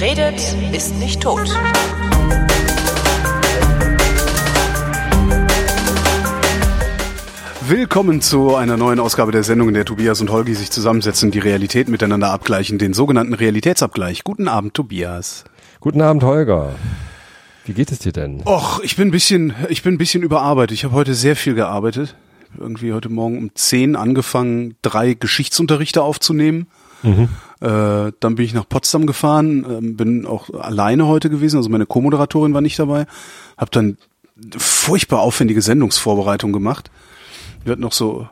Wer redet, ist nicht tot. Willkommen zu einer neuen Ausgabe der Sendung, in der Tobias und Holgi sich zusammensetzen, die Realität miteinander abgleichen, den sogenannten Realitätsabgleich. Guten Abend, Tobias. Guten Abend, Holger. Wie geht es dir denn? Och, ich bin ein bisschen, ich bin ein bisschen überarbeitet. Ich habe heute sehr viel gearbeitet. Irgendwie heute Morgen um zehn angefangen, drei Geschichtsunterrichte aufzunehmen. Mhm. Äh, dann bin ich nach Potsdam gefahren, äh, bin auch alleine heute gewesen, also meine Co-Moderatorin war nicht dabei. Hab dann furchtbar aufwendige Sendungsvorbereitung gemacht. Wir hatten noch so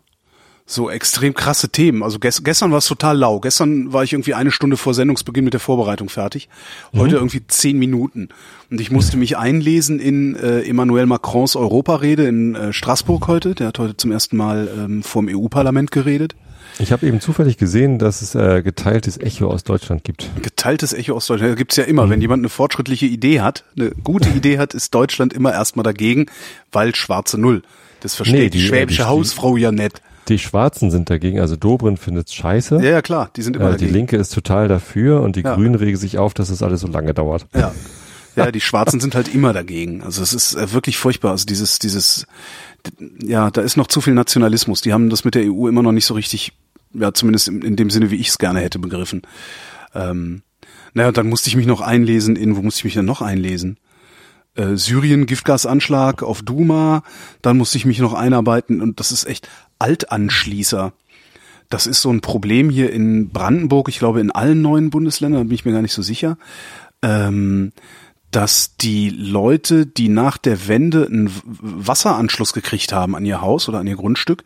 so extrem krasse Themen. Also gest gestern war es total lau. Gestern war ich irgendwie eine Stunde vor Sendungsbeginn mit der Vorbereitung fertig. Heute mhm. irgendwie zehn Minuten. Und ich musste mich einlesen in äh, Emmanuel Macrons Europarede in äh, Straßburg heute. Der hat heute zum ersten Mal ähm, vor EU-Parlament geredet. Ich habe eben zufällig gesehen, dass es äh, geteiltes Echo aus Deutschland gibt. Geteiltes Echo aus Deutschland Das gibt's ja immer. Mhm. Wenn jemand eine fortschrittliche Idee hat, eine gute Idee hat, ist Deutschland immer erstmal dagegen, weil schwarze Null. Das versteht nee, die, die schwäbische die, Hausfrau ja nicht. Die Schwarzen sind dagegen, also Dobrin findet's scheiße. Ja, ja, klar, die sind immer äh, dagegen. Die Linke ist total dafür und die ja. Grünen regen sich auf, dass es alles so lange dauert. Ja. Ja, die Schwarzen sind halt immer dagegen. Also es ist äh, wirklich furchtbar. Also dieses, dieses, ja, da ist noch zu viel Nationalismus. Die haben das mit der EU immer noch nicht so richtig, ja, zumindest in, in dem Sinne, wie ich es gerne hätte, begriffen. Ähm, naja, dann musste ich mich noch einlesen in, wo musste ich mich denn noch einlesen? Äh, Syrien, Giftgasanschlag auf Duma, dann musste ich mich noch einarbeiten und das ist echt Altanschließer. Das ist so ein Problem hier in Brandenburg, ich glaube in allen neuen Bundesländern, da bin ich mir gar nicht so sicher. Ähm, dass die Leute, die nach der Wende einen Wasseranschluss gekriegt haben an ihr Haus oder an ihr Grundstück,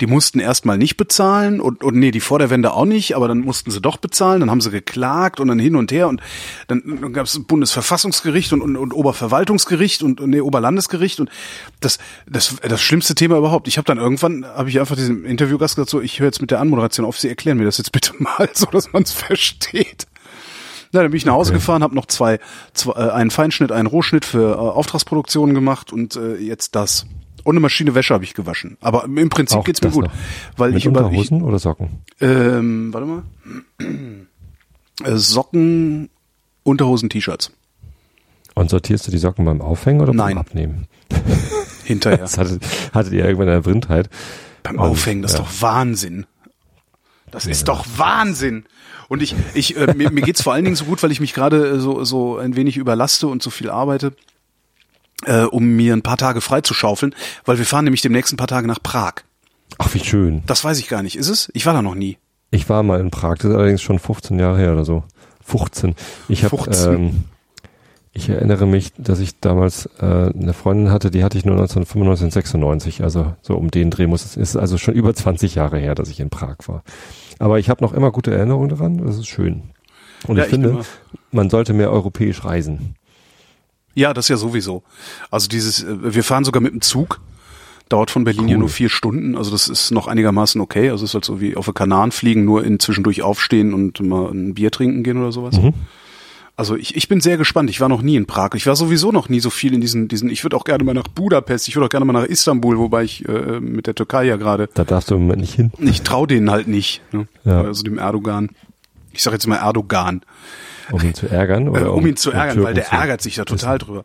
die mussten erstmal nicht bezahlen und, und nee, die vor der Wende auch nicht, aber dann mussten sie doch bezahlen, dann haben sie geklagt und dann hin und her und dann, dann gab es Bundesverfassungsgericht und, und, und Oberverwaltungsgericht und, nee, Oberlandesgericht und das, das, das schlimmste Thema überhaupt. Ich habe dann irgendwann, habe ich einfach diesem Interviewgast gesagt, so, ich höre jetzt mit der Anmoderation auf, Sie erklären mir das jetzt bitte mal, so dass man es versteht. Ja, dann bin ich nach Hause okay. gefahren, habe noch zwei, zwei äh, einen Feinschnitt, einen Rohschnitt für äh, Auftragsproduktionen gemacht und äh, jetzt das. Eine Maschine Wäsche habe ich gewaschen. Aber im Prinzip Auch geht's mir gut. Noch. Weil Mit ich Unterhosen ich, oder Socken? Ähm, warte mal. Äh, Socken, Unterhosen, T-Shirts. Und sortierst du die Socken beim Aufhängen oder beim Abnehmen? Hinterher. das hattet, hattet ihr irgendwann eine Brindheit. Beim Aufhängen, das ist ja. doch Wahnsinn. Das ja. ist doch Wahnsinn. Und ich, ich, äh, mir, mir geht's vor allen Dingen so gut, weil ich mich gerade äh, so, so ein wenig überlaste und so viel arbeite, äh, um mir ein paar Tage frei zu schaufeln, weil wir fahren nämlich demnächst ein paar Tage nach Prag. Ach, wie schön. Das weiß ich gar nicht. Ist es? Ich war da noch nie. Ich war mal in Prag, das ist allerdings schon 15 Jahre her oder so. 15. Ich habe ähm, ich erinnere mich, dass ich damals äh, eine Freundin hatte, die hatte ich nur 1995 96, also so um den Dreh muss es ist also schon über 20 Jahre her, dass ich in Prag war. Aber ich habe noch immer gute Erinnerungen daran, das ist schön. Und ja, ich finde, man sollte mehr europäisch reisen. Ja, das ja sowieso. Also dieses, äh, wir fahren sogar mit dem Zug, dauert von Berlin cool. hier nur vier Stunden, also das ist noch einigermaßen okay. Also es ist halt so wie auf der Kanaren fliegen, nur in zwischendurch aufstehen und mal ein Bier trinken gehen oder sowas. Mhm. Also ich, ich bin sehr gespannt. Ich war noch nie in Prag. Ich war sowieso noch nie so viel in diesen, diesen. Ich würde auch gerne mal nach Budapest. Ich würde auch gerne mal nach Istanbul, wobei ich äh, mit der Türkei ja gerade. Da darfst du im Moment nicht hin. Ich traue denen halt nicht. Ne? Ja. Also dem Erdogan. Ich sage jetzt mal Erdogan. Um ihn zu ärgern oder äh, um, um ihn zu ärgern, weil der ärgert sich da total drüber.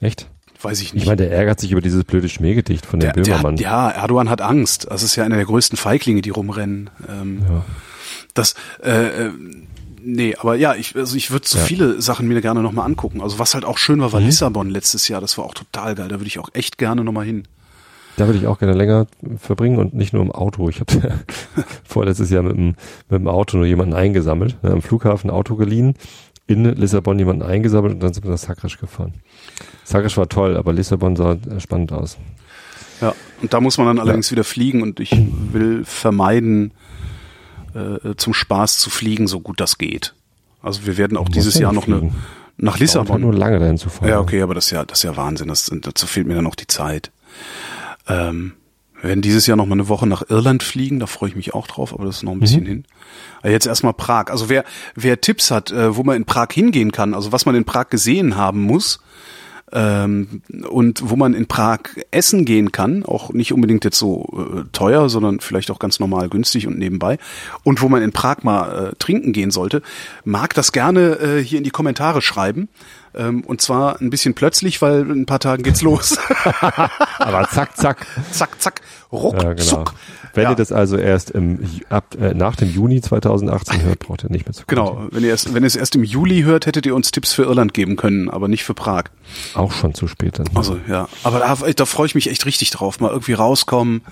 Echt? Weiß ich nicht. Ich meine, der ärgert sich über dieses blöde Schmähgedicht von dem der, Böhmermann. Der, ja, Erdogan hat Angst. Das ist ja einer der größten Feiglinge, die rumrennen. Ähm, ja. Das, äh, äh nee, aber ja, ich, also ich würde so ja. viele Sachen mir gerne nochmal angucken. Also was halt auch schön war, war mhm. Lissabon letztes Jahr. Das war auch total geil. Da würde ich auch echt gerne nochmal hin. Da würde ich auch gerne länger verbringen und nicht nur im Auto. Ich habe vorletztes Jahr mit dem, mit dem Auto nur jemanden eingesammelt, ne, am Flughafen Auto geliehen, in Lissabon jemanden eingesammelt und dann sind wir nach Sagres gefahren. Sagres war toll, aber Lissabon sah spannend aus. Ja, und da muss man dann allerdings ja. wieder fliegen und ich will vermeiden, äh, zum Spaß zu fliegen, so gut das geht. Also wir werden auch dieses Jahr noch fliegen. eine nach Lissabon. Halt nur lange dahin zu fahren. Ja, okay, aber das ist ja, das ist ja Wahnsinn. Das, dazu fehlt mir dann noch die Zeit. Ähm, wir werden dieses Jahr noch mal eine Woche nach Irland fliegen, da freue ich mich auch drauf, aber das ist noch ein bisschen mhm. hin. Aber jetzt erstmal Prag. Also wer, wer Tipps hat, äh, wo man in Prag hingehen kann, also was man in Prag gesehen haben muss, ähm, und wo man in Prag essen gehen kann, auch nicht unbedingt jetzt so äh, teuer, sondern vielleicht auch ganz normal günstig und nebenbei, und wo man in Prag mal äh, trinken gehen sollte, mag das gerne äh, hier in die Kommentare schreiben. Ähm, und zwar ein bisschen plötzlich, weil in ein paar Tagen geht's los. Aber zack, zack. zack, zack, ruck, Ja, genau. zuck. Wenn Ja. ihr das also erst im, ab, äh, nach dem Juni 2018 hört, braucht ihr nicht mehr zu Genau, wenn ihr, erst, wenn ihr es erst im Juli hört, hättet ihr uns Tipps für Irland geben können, aber nicht für Prag. Auch schon zu spät dann. Also ja, aber da, da freue ich mich echt richtig drauf. Mal irgendwie rauskommen,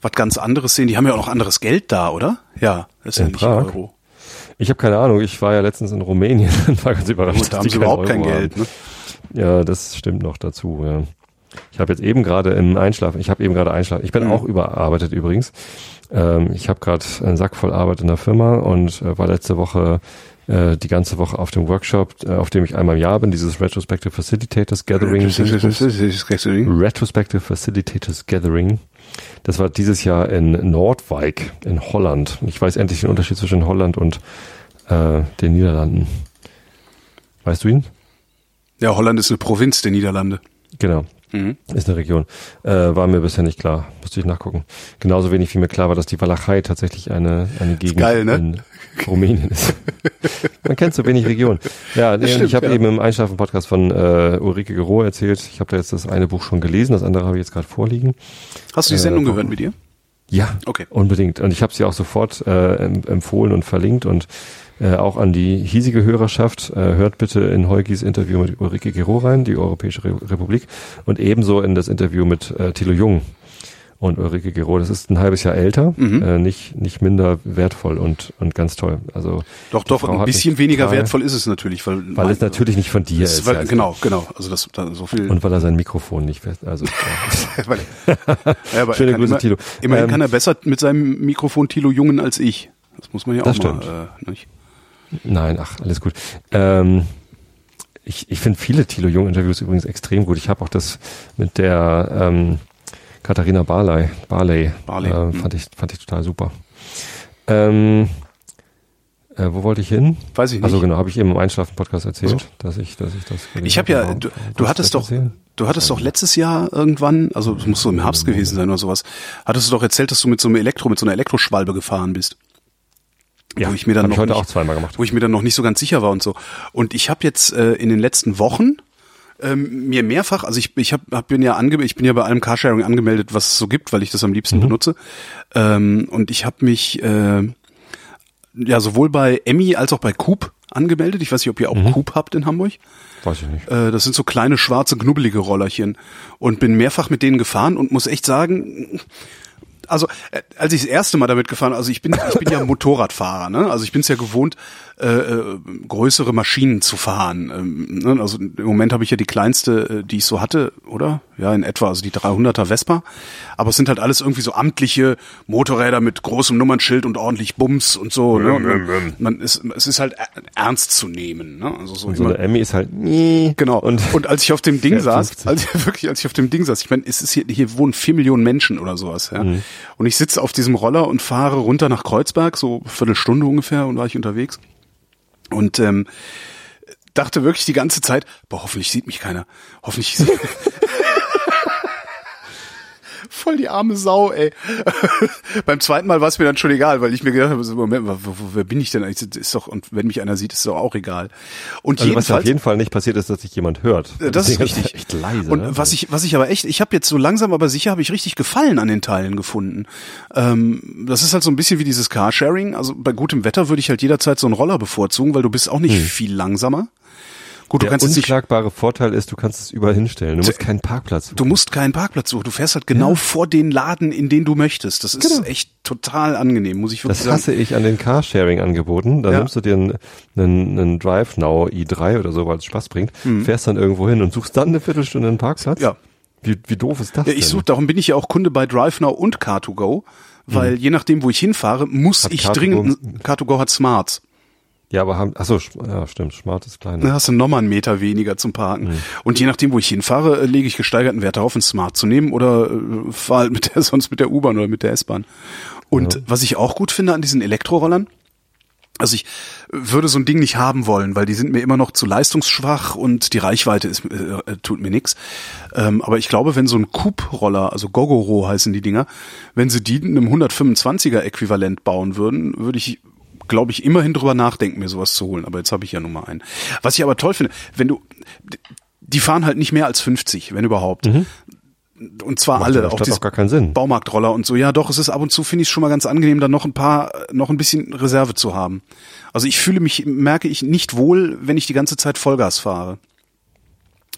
was ganz anderes sehen. Die haben ja auch noch anderes Geld da, oder? Ja, das ist ja In nicht Prag? Euro. Ich habe keine Ahnung, ich war ja letztens in Rumänien und war ganz überrascht. Gut, da haben sie überhaupt kein Euro Geld. haben. Ne? Ja, das stimmt noch dazu, ja. Ich habe jetzt eben gerade im Einschlafen, ich habe eben gerade Einschlafen, ich bin Mhm. auch überarbeitet übrigens. Ähm, ich habe gerade einen Sack voll Arbeit in der Firma und äh, war letzte Woche äh, die ganze Woche auf dem Workshop, äh, auf dem ich einmal im Jahr bin, dieses Retrospective Facilitators Gathering. Retrospective Facilitators Gathering. Das war dieses Jahr in Noordwijk in Holland. Ich weiß endlich den Unterschied zwischen Holland und äh, den Niederlanden. Weißt du ihn? Ja, Holland ist eine Provinz der Niederlande. Genau. Mhm. Ist eine Region. Äh, war mir bisher nicht klar. Musste ich nachgucken. Genauso wenig wie mir klar war, dass die Walachei tatsächlich eine, eine Gegend geil, ne? in Rumänien ist. Man kennt so wenig Regionen. Ja, nee, stimmt, ich habe ja. eben im Einschlafen-Podcast von äh, Ulrike Gero erzählt. Ich habe da jetzt das eine Buch schon gelesen, das andere habe ich jetzt gerade vorliegen. Hast du die Äh, Sendung wo- gehört mit dir? Ja, Okay. unbedingt. Und ich habe sie auch sofort äh, em- empfohlen und verlinkt und äh, auch an die hiesige Hörerschaft. Äh, hört bitte in Heugis Interview mit Ulrike Gero rein, die Europäische Re Republik, und ebenso in das Interview mit äh, Thilo Jung und Ulrike Gero. Das ist ein halbes Jahr älter, Mhm. äh, nicht nicht minder wertvoll und und ganz toll. Also Doch, doch, Frau ein bisschen weniger total- wertvoll ist es natürlich, weil, weil es natürlich nicht von dir ist. ist, weil, also. genau, genau. Also das da so viel. Und weil er sein Mikrofon nicht fest. Also ja. Schöne Grüße, immer, Thilo. Immerhin Ähm, kann er besser mit seinem Mikrofon Thilo Jungen als ich. Das muss man ja auch Das mal. stimmt. Äh, nicht? Nein, ach, alles gut. Ähm, ich ich finde viele Thilo Jung-Interviews übrigens extrem gut. Ich habe auch das mit der ähm, Katharina Barley, Barley, Barley, Äh, hm. fand, ich, fand ich total super. Ähm, äh, wo wollte ich hin? Weiß ich nicht. Also genau, habe ich eben im Einschlafen-Podcast erzählt, So. dass ich, dass ich das. Ich habe ja, Warum- du, du hattest doch, erzählen? du hattest doch letztes Jahr irgendwann, also es muss so im Herbst gewesen sein oder sowas, hattest du doch erzählt, dass du mit so einem Elektro, mit so einer Elektroschwalbe gefahren bist. Ja, wo ich mir dann noch ich heute nicht, auch zweimal gemacht. wo ich mir dann noch nicht so ganz sicher war und so. Und ich habe jetzt äh, in den letzten Wochen ähm, mir mehrfach, also ich, ich hab, hab, bin ja ange, ich bin ja bei allem Carsharing angemeldet, was es so gibt, weil ich das am liebsten Mhm. benutze. Ähm, und ich habe mich äh, ja sowohl bei Emmy als auch bei Coop angemeldet. Ich weiß nicht, ob ihr auch Mhm. Coop habt in Hamburg. Weiß ich nicht. Äh, das sind so kleine, schwarze, knubbelige Rollerchen. Und bin mehrfach mit denen gefahren und muss echt sagen, also äh, als ich das erste Mal damit gefahren, also ich bin ich bin ja Motorradfahrer, ne? Also ich bin es ja gewohnt, äh, äh, größere Maschinen zu fahren. Ähm, ne? Also im Moment habe ich ja die kleinste, äh, die ich so hatte, oder? Ja, in etwa, also die 300er Vespa. Aber es sind halt alles irgendwie so amtliche Motorräder mit großem Nummernschild und ordentlich Bums und so. Ne? Und man, man ist, es ist halt er- ernst zu nehmen. Ne? Also so, Und so immer- eine Emmy ist halt, nee. Genau. Und, Und, als ich auf dem Ding saß, 50. als ich wirklich, als ich auf dem Ding saß, ich meine, es ist hier, hier wohnen vier Millionen Menschen oder sowas, ja. Mhm. Und ich sitze auf diesem Roller und fahre runter nach Kreuzberg, so Viertelstunde ungefähr, und war ich unterwegs. Und ähm, dachte wirklich die ganze Zeit, boah, hoffentlich sieht mich keiner. Hoffentlich sieht Voll die arme Sau, ey. Beim zweiten Mal war es mir dann schon egal, weil ich mir gedacht habe, so, Moment, wer bin ich denn eigentlich? Das Ist doch, und wenn mich einer sieht, ist doch auch egal. Und also was auf jeden Fall nicht passiert ist, dass sich jemand hört. äh, Das ist Deswegen richtig. echt leise. Und ne? was ich, was ich aber echt, ich habe jetzt so langsam aber sicher, habe ich richtig Gefallen an den Teilen gefunden. Ähm, das ist halt so ein bisschen wie dieses Carsharing. Also bei gutem Wetter würde ich halt jederzeit so einen Roller bevorzugen, weil du bist auch nicht viel langsamer. Gut, du der kannst jetzt nicht, unschlagbare Vorteil ist, du kannst es überall hinstellen. Du musst keinen Parkplatz suchen. du musst keinen Parkplatz suchen. Du fährst halt genau vor den Laden, in den du möchtest. Das ist Genau. echt total angenehm, muss ich wirklich Das sagen. hasse ich an den Carsharing-Angeboten. Da Ja. nimmst du dir einen, einen, einen Drive Now i3 oder so, weil es Spaß bringt, Mhm. fährst dann irgendwo hin und suchst dann eine Viertelstunde einen Parkplatz. Ja. Wie, wie doof ist das Ja, ich suche, darum bin ich ja auch Kunde bei DriveNow und Car2Go, weil je nachdem, wo ich hinfahre, muss Mhm. Hat ich Car2Go dringend, Car2Go hat Smarts. Ja, aber haben, achso, ja, stimmt, Smart ist kleiner. Da hast du nochmal einen Meter weniger zum Parken. Und je nachdem, wo ich hinfahre, äh, lege ich gesteigerten Wert darauf, ein Smart zu nehmen oder äh, fahre halt mit der, sonst mit der U-Bahn oder mit der S-Bahn. Und was ich auch gut finde an diesen Elektrorollern, Also ich würde so ein Ding nicht haben wollen, weil die sind mir immer noch zu leistungsschwach und die Reichweite ist, äh, äh tut mir nix. Ähm, aber ich glaube, wenn so ein Coupe-Roller, also Gogoro heißen die Dinger, wenn sie die einem 125er Äquivalent bauen würden, würde ich glaube ich, immerhin drüber nachdenken, mir sowas zu holen. Aber jetzt habe ich ja nun mal einen. Was ich aber toll finde, wenn du, die fahren halt nicht mehr als 50, wenn überhaupt. Mhm und zwar Macht alle, auch diese gar keinen Sinn. Baumarktroller und so. Ja, doch, es ist ab und zu finde ich schon mal ganz angenehm, da noch ein paar, noch ein bisschen Reserve zu haben. Also ich fühle mich, merke ich nicht wohl, wenn ich die ganze Zeit Vollgas fahre.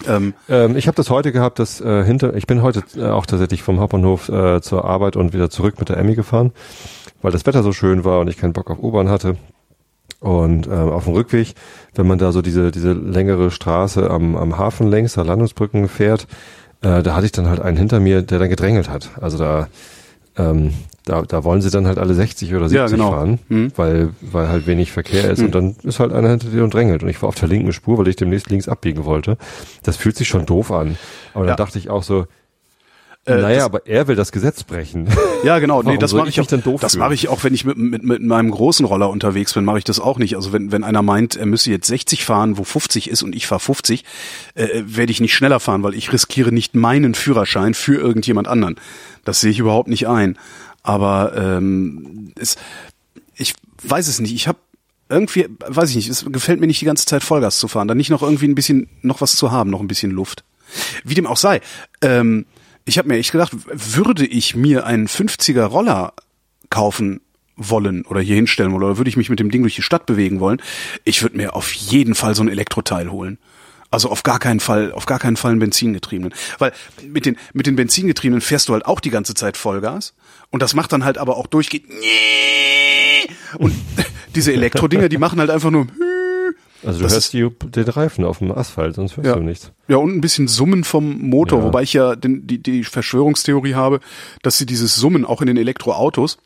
Ähm, ähm, ich habe das heute gehabt, dass äh, hinter, ich bin heute äh, auch tatsächlich vom Hauptbahnhof äh, zur Arbeit und wieder zurück mit der Emmy gefahren, weil das Wetter so schön war und ich keinen Bock auf U-Bahn hatte. Und ähm, auf dem Rückweg, wenn man da so diese diese längere Straße am, am Hafen längs, der Landungsbrücken fährt, äh, da hatte ich dann halt einen hinter mir, der dann gedrängelt hat. Also da, ähm, da, da wollen sie dann halt alle 60 oder 70 ja, genau. fahren, mhm. weil, weil halt wenig Verkehr ist mhm. und dann ist halt einer hinter dir und drängelt. Und ich war auf der linken Spur, weil ich demnächst links abbiegen wollte. Das fühlt sich schon doof an. Aber ja. dann dachte ich auch so, äh, naja, aber er will das Gesetz brechen. Ja, genau. nee, das mache ich, auch. Das mache ich auch, wenn ich mit, mit, mit meinem großen Roller unterwegs bin, mache ich das auch nicht. Also wenn, wenn einer meint, er müsse jetzt 60 fahren, wo 50 ist und ich fahre 50, äh, werde ich nicht schneller fahren, weil ich riskiere nicht meinen Führerschein für irgendjemand anderen. Das sehe ich überhaupt nicht ein. Aber ähm, es, ich weiß es nicht. Ich habe irgendwie, weiß ich nicht, es gefällt mir nicht die ganze Zeit Vollgas zu fahren. Dann nicht noch irgendwie ein bisschen noch was zu haben, noch ein bisschen Luft. Wie dem auch sei. Ähm, ich habe mir echt gedacht, würde ich mir einen 50er Roller kaufen wollen oder hier hinstellen wollen oder würde ich mich mit dem Ding durch die Stadt bewegen wollen, ich würde mir auf jeden Fall so ein Elektroteil holen. Also auf gar keinen Fall, auf gar keinen Fall einen Benzingetriebenen. Weil mit den, mit den Benzingetriebenen fährst du halt auch die ganze Zeit Vollgas. Und das macht dann halt aber auch durchgehend. Und diese Elektrodinger, die machen halt einfach nur. Also du das hörst die, den Reifen auf dem Asphalt, sonst hörst ja. du nichts. Ja, und ein bisschen Summen vom Motor, ja. wobei ich ja den, die, die Verschwörungstheorie habe, dass sie dieses Summen auch in den Elektroautos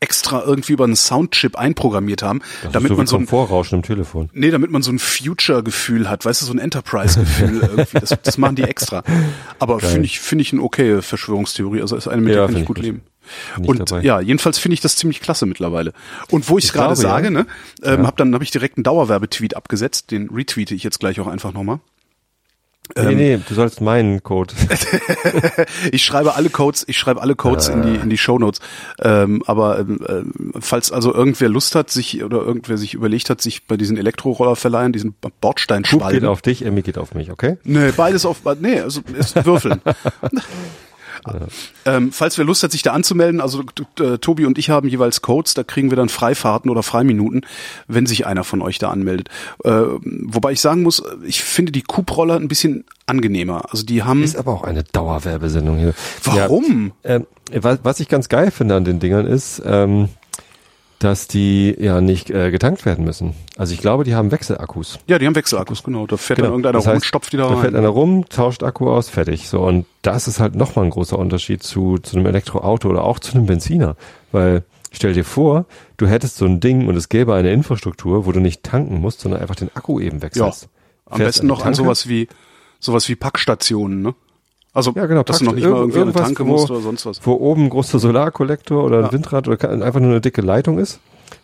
extra irgendwie über einen Soundchip einprogrammiert haben, das damit so man so ein Vorrauschen im Telefon. Nee, damit man so ein Future-Gefühl hat, weißt du, so ein Enterprise-Gefühl irgendwie. Das, das machen die extra. Aber finde ich finde ich eine okay Verschwörungstheorie. Also ist eine, mit ja, der kann ich gut, gut leben. Und dabei. ja, jedenfalls finde ich das ziemlich klasse mittlerweile. Und wo ich es gerade sage, ja. ne, ähm, ja. hab dann habe ich direkt einen Dauerwerbetweet abgesetzt, den retweete ich jetzt gleich auch einfach nochmal. Nee, ähm, nee, du sollst meinen Code. ich schreibe alle Codes, ich schreibe alle Codes äh. in die in die Show Notes. Ähm, aber ähm, äh, falls also irgendwer Lust hat, sich oder irgendwer sich überlegt hat, sich bei diesen Elektrorollerverleihen, diesen Bordsteinschwalben. Coop geht auf dich, Emmy geht auf mich, okay? Nee, beides auf nee, also ist würfeln. Ähm, falls wer Lust hat, sich da anzumelden, also äh, Tobi und ich haben jeweils Codes, da kriegen wir dann Freifahrten oder Freiminuten, wenn sich einer von euch da anmeldet. Äh, wobei ich sagen muss, ich finde die Coop-Roller ein bisschen angenehmer. Also die haben. Ist aber auch eine Dauerwerbesendung hier. Warum? Ja, äh, was, was ich ganz geil finde an den Dingern ist, ähm, dass die ja nicht äh, getankt werden müssen. Also ich glaube, die haben Wechselakkus. Ja, die haben Wechselakkus, genau. Da fährt genau. dann irgendeiner das heißt, rum und stopft die da, da rein. Da fährt einer rum, tauscht Akku aus, fertig. So und das ist halt nochmal ein großer Unterschied zu zu einem Elektroauto oder auch zu einem Benziner, weil stell dir vor, du hättest so ein Ding und es gäbe eine Infrastruktur, wo du nicht tanken musst, sondern einfach den Akku eben wechselst. Ja. Am Fährst besten noch an sowas wie sowas wie Packstationen, ne? Also, ja, genau, dass du noch nicht mal irgendwie eine Tanke musst oder sonst was. Wo oben ein großer Solarkollektor oder ein ja. Windrad oder einfach nur eine dicke Leitung ist,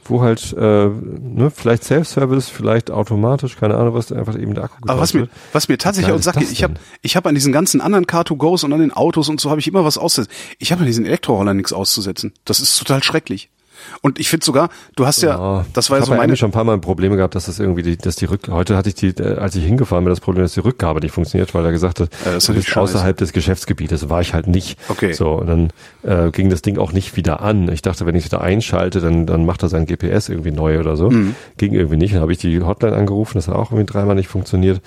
wo halt, äh, ne, vielleicht Self-Service, vielleicht automatisch, keine Ahnung, was einfach eben der Akku Aber was mir, was mir tatsächlich auch sagt, ich habe ich hab an diesen ganzen anderen Car2Go's und an den Autos und so habe ich immer was auszusetzen. Ich habe an diesen Elektrorollern nichts auszusetzen. Das ist total schrecklich. Und ich finde sogar, du hast ja, ja das war ja so meine. Ich habe schon ein paar Mal Probleme gehabt, dass das irgendwie, die, dass die Rück, heute hatte ich die, äh, als ich hingefahren bin, das Problem, dass die Rückgabe nicht funktioniert, weil er gesagt hat, äh, du bist außerhalb des Geschäftsgebietes. War ich halt nicht. Okay. So, und dann äh, ging das Ding auch nicht wieder an. Ich dachte, wenn ich es wieder einschalte, dann, dann macht er sein GPS irgendwie neu oder so. Mhm. Ging irgendwie nicht. Dann habe ich die Hotline angerufen, das hat auch irgendwie dreimal nicht funktioniert.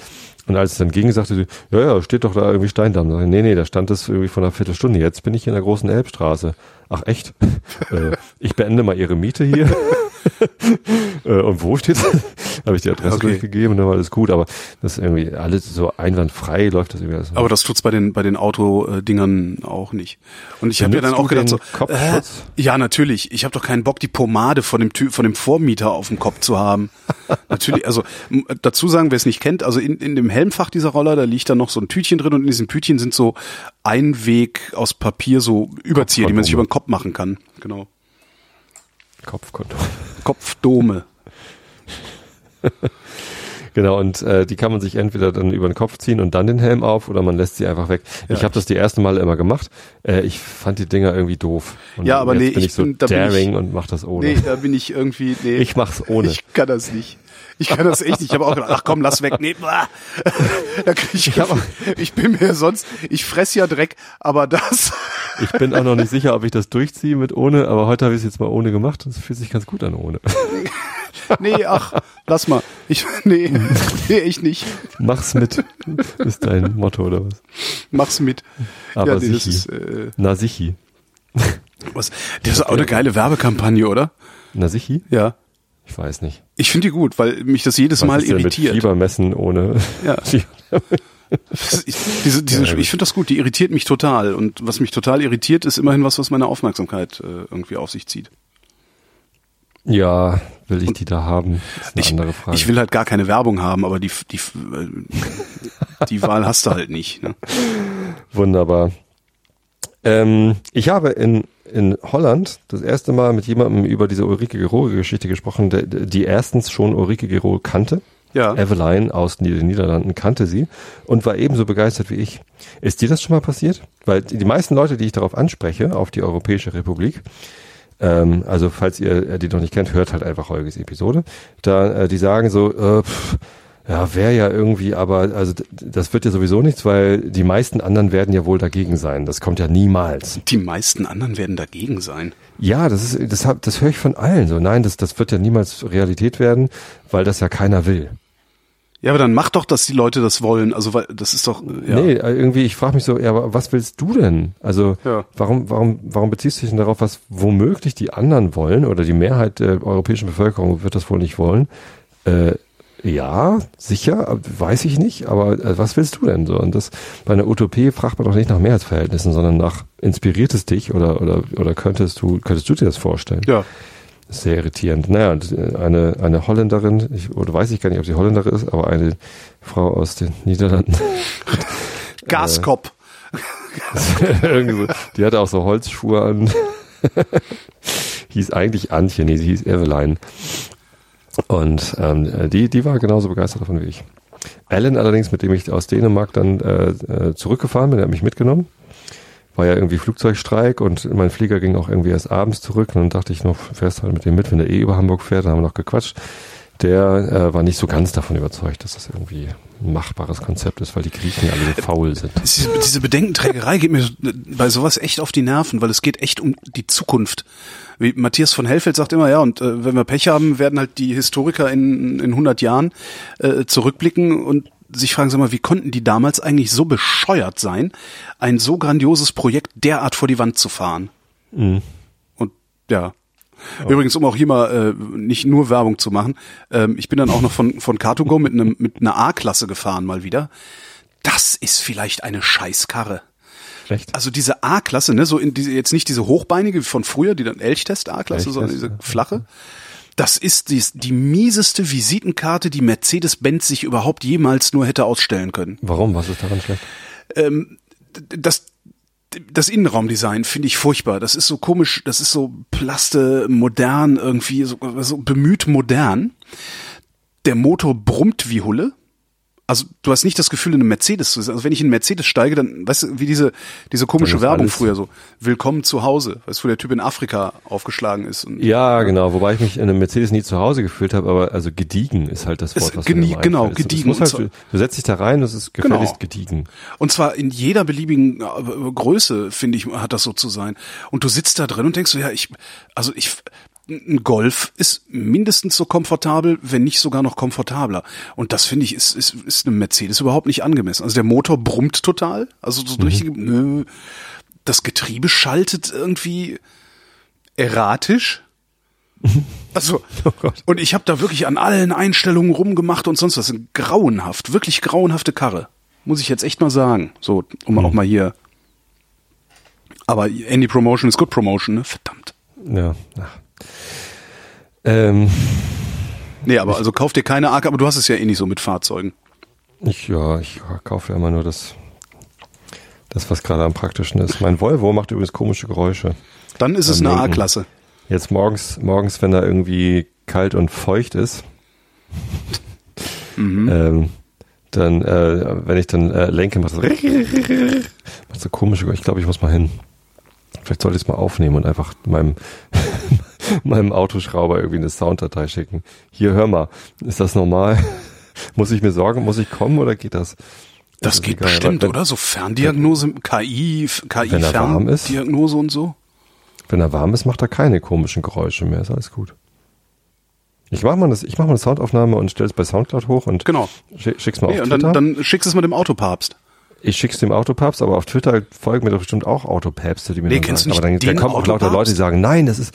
Und als es dann ging, sagte sie, ja, ja, steht doch da irgendwie Steindamm. Sag ich, nee, nee, da stand das irgendwie vor einer Viertelstunde. Jetzt bin ich in der großen Elbstraße. Ach echt? äh, ich beende mal ihre Miete hier. äh, und wo steht's? Habe ich die Adresse okay. durchgegeben und dann war alles gut. Aber das ist irgendwie alles so einwandfrei läuft das irgendwie. Alles. Aber das tut's bei den bei den Autodingern auch nicht. Und ich habe ja dann auch gedacht so, äh, ja natürlich. Ich habe doch keinen Bock, die Pomade von dem Typ, von dem Vormieter auf dem Kopf zu haben. natürlich. Also dazu sagen, wer es nicht kennt, also in, in dem Helmfach dieser Roller, da liegt dann noch so ein Tütchen drin und in diesem Tütchen sind so Einweg aus Papier, so Überzieher, die man sich über den Kopf machen kann. Genau. Kopfkondom. Kopfdome. Genau, und äh, die kann man sich entweder dann über den Kopf ziehen und dann den Helm auf oder man lässt sie einfach weg. Ja, ich habe das die ersten Male immer gemacht. Äh, ich fand die Dinger irgendwie doof. Und Ja, aber nee, bin ich ich so bin- da bin daring ich- und mach das ohne. Nee, da bin ich irgendwie, nee. Ich mach's ohne. Ich kann das nicht. Ich kann das echt. Ich habe auch gedacht, ach komm, lass weg. Nee, ich, hab auch- ich bin mir sonst, ich fress ja Dreck, aber das, Ich bin auch noch nicht sicher, ob ich das durchziehe mit ohne, aber heute habe ich es jetzt mal ohne gemacht und es fühlt sich ganz gut an ohne. nee, ach, lass mal. Ich, nee, nee, ich nicht. Mach's mit, ist dein Motto oder was? Mach's mit. Aber ja, nee, sichi. ist, äh, Na sichi. was, das ist auch eine geile Werbekampagne, oder? Na sichi? Ja. Ich weiß nicht. Ich finde die gut, weil mich das jedes Was Mal ist denn mit irritiert. Fieber messen ohne Ja. Ich, diese, diese, ich finde das gut, die irritiert mich total. Und was mich total irritiert, ist immerhin was, was meine Aufmerksamkeit äh, irgendwie auf sich zieht. Ja, will ich die da haben? Das ist eine Ich, andere Frage. ich will halt gar keine Werbung haben, aber die, die, äh, die Wahl hast du halt nicht. Ne? Wunderbar. Ähm, ich habe in, in Holland das erste Mal mit jemandem über diese Ulrike Gerol-Geschichte gesprochen, der, die erstens schon Ulrike Gerol kannte. Ja. Eveline aus den Niederlanden kannte sie und war ebenso begeistert wie ich. Ist dir das schon mal passiert? Weil die meisten Leute, die ich darauf anspreche, auf die Europäische Republik, ähm, also falls ihr äh, die noch nicht kennt, hört halt einfach Holgis Episode, da äh, die sagen so, äh, pff, ja, wäre ja irgendwie, aber also das wird ja sowieso nichts, weil die meisten anderen werden ja wohl dagegen sein. Das kommt ja niemals. Die meisten anderen werden dagegen sein. Ja, das ist, das hab, das höre ich von allen so. Nein, das, das wird ja niemals Realität werden, weil das ja keiner will. Ja, aber dann mach doch, dass die Leute das wollen. Also weil das ist doch. Ja. Nee, äh, irgendwie, ich frage mich so, ja, aber was willst du denn? Also Ja. warum, warum, warum beziehst du dich denn darauf, was womöglich die anderen wollen oder die Mehrheit der europäischen Bevölkerung wird das wohl nicht wollen? Äh, ja, sicher, weiß ich nicht, aber äh, was willst du denn so? Und das bei einer Utopie fragt man doch nicht nach Mehrheitsverhältnissen, sondern nach inspiriert es dich oder oder oder könntest du könntest du dir das vorstellen? Ja. Sehr irritierend. Naja, äh, eine, eine Holländerin, ich, oder weiß ich gar nicht, ob sie Holländerin ist, aber eine Frau aus den Niederlanden. Gaskop. So, die hatte auch so Holzschuhe an. hieß eigentlich Antje, nee, sie hieß Eveline. Und ähm, die, die war genauso begeistert davon wie ich. Alan allerdings, mit dem ich aus Dänemark dann äh, äh, zurückgefahren bin, der hat mich mitgenommen. War ja irgendwie Flugzeugstreik und mein Flieger ging auch irgendwie erst abends zurück. Und dann dachte ich noch, fährst halt mit dem mit, wenn der eh über Hamburg fährt. Dann haben wir noch gequatscht. Der äh, war nicht so ganz davon überzeugt, dass das irgendwie ein machbares Konzept ist, weil die Griechen alle so faul sind. Diese, diese Bedenkenträgerei geht mir bei sowas echt auf die Nerven, weil es geht echt um die Zukunft. Wie Matthias von Hellfeld sagt immer, ja, und äh, wenn wir Pech haben, werden halt die Historiker in, in 100 Jahren äh, zurückblicken und sich fragen, sag mal, wie konnten die damals eigentlich so bescheuert sein, ein so grandioses Projekt derart vor die Wand zu fahren? Mhm. Und ja. Übrigens, um auch hier mal äh, nicht nur Werbung zu machen, ähm, ich bin dann auch noch von, von Car2Go mit, einem mit einer A-Klasse gefahren mal wieder. Das ist vielleicht eine Scheißkarre. Echt? Also diese A-Klasse, ne, so in diese, jetzt nicht diese hochbeinige wie von früher, die dann Elchtest A-Klasse, Elchtest, sondern diese flache. Das ist die, die mieseste Visitenkarte, die Mercedes-Benz sich überhaupt jemals nur hätte ausstellen können. Warum? Was ist daran schlecht? das das Innenraumdesign finde ich furchtbar. Das ist so komisch, das ist so plaste, modern irgendwie, so, so bemüht modern. Der Motor brummt wie Hulle. Also du hast nicht das Gefühl, in einem Mercedes zu sein. Also wenn ich in einen Mercedes steige, dann, weißt du, wie diese, diese komische ist Werbung alles- früher so, willkommen zu Hause, weißt du, wo der Typ in Afrika aufgeschlagen ist. Und, Ja, genau. Wobei ich mich in einem Mercedes nie zu Hause gefühlt habe, aber also gediegen ist halt das Wort, was genie- genau, einfällt. gediegen. Halt, du setzt dich da rein, das ist gefälligst gediegen. Und zwar in jeder beliebigen äh, Größe, finde ich, hat das so zu sein. Und du sitzt da drin und denkst so, ja, ich, also ich, ein Golf ist mindestens so komfortabel, wenn nicht sogar noch komfortabler. Und das finde ich, ist, ist, ist einem Mercedes überhaupt nicht angemessen. Also der Motor brummt total, also so richtig, nö. Das Getriebe schaltet irgendwie erratisch. Also, Oh und ich habe da wirklich an allen Einstellungen rumgemacht und sonst was. Grauenhaft, wirklich grauenhafte Karre. Muss ich jetzt echt mal sagen. So, um auch mal hier. Aber Any Promotion ist Good Promotion, ne? Verdammt. Ja. Ach. Ähm, Nee, aber also kauf dir keine Arc, aber du hast es ja eh nicht so mit Fahrzeugen. ich, ja, ich kaufe ja immer nur das, das, was gerade am praktischen ist. Mein Volvo macht übrigens komische Geräusche. Dann ist es eine. A-Klasse. Jetzt morgens, morgens, wenn da irgendwie kalt und feucht ist, Mhm. Ähm, dann, äh, wenn ich dann äh, lenke, macht das, macht so komisch. Ich glaube, ich muss mal hin. Vielleicht sollte ich es mal aufnehmen und einfach meinem, meinem Autoschrauber irgendwie eine Sounddatei schicken. Hier, hör mal, ist das normal? muss ich mir sorgen, muss ich kommen oder geht das? Das, das geht egal. bestimmt, wenn, oder? So Ferndiagnose, KI, KI Ferndiagnose und so. Wenn er warm ist, macht er keine komischen Geräusche mehr. Ist alles gut. Ich mache mal, das, ich mach mal eine Soundaufnahme und stelle es bei Soundcloud hoch und genau. schick's mal nee, auf und Twitter. Dann, dann schickst es mal dem Autopapst. Ich schick's dem Autopapst, aber auf Twitter folgen mir doch bestimmt auch Autopäpste, die mir nee, dann kennst sagen. Du aber dann, dann kommen auch lauter Leute, die sagen, nein, das ist,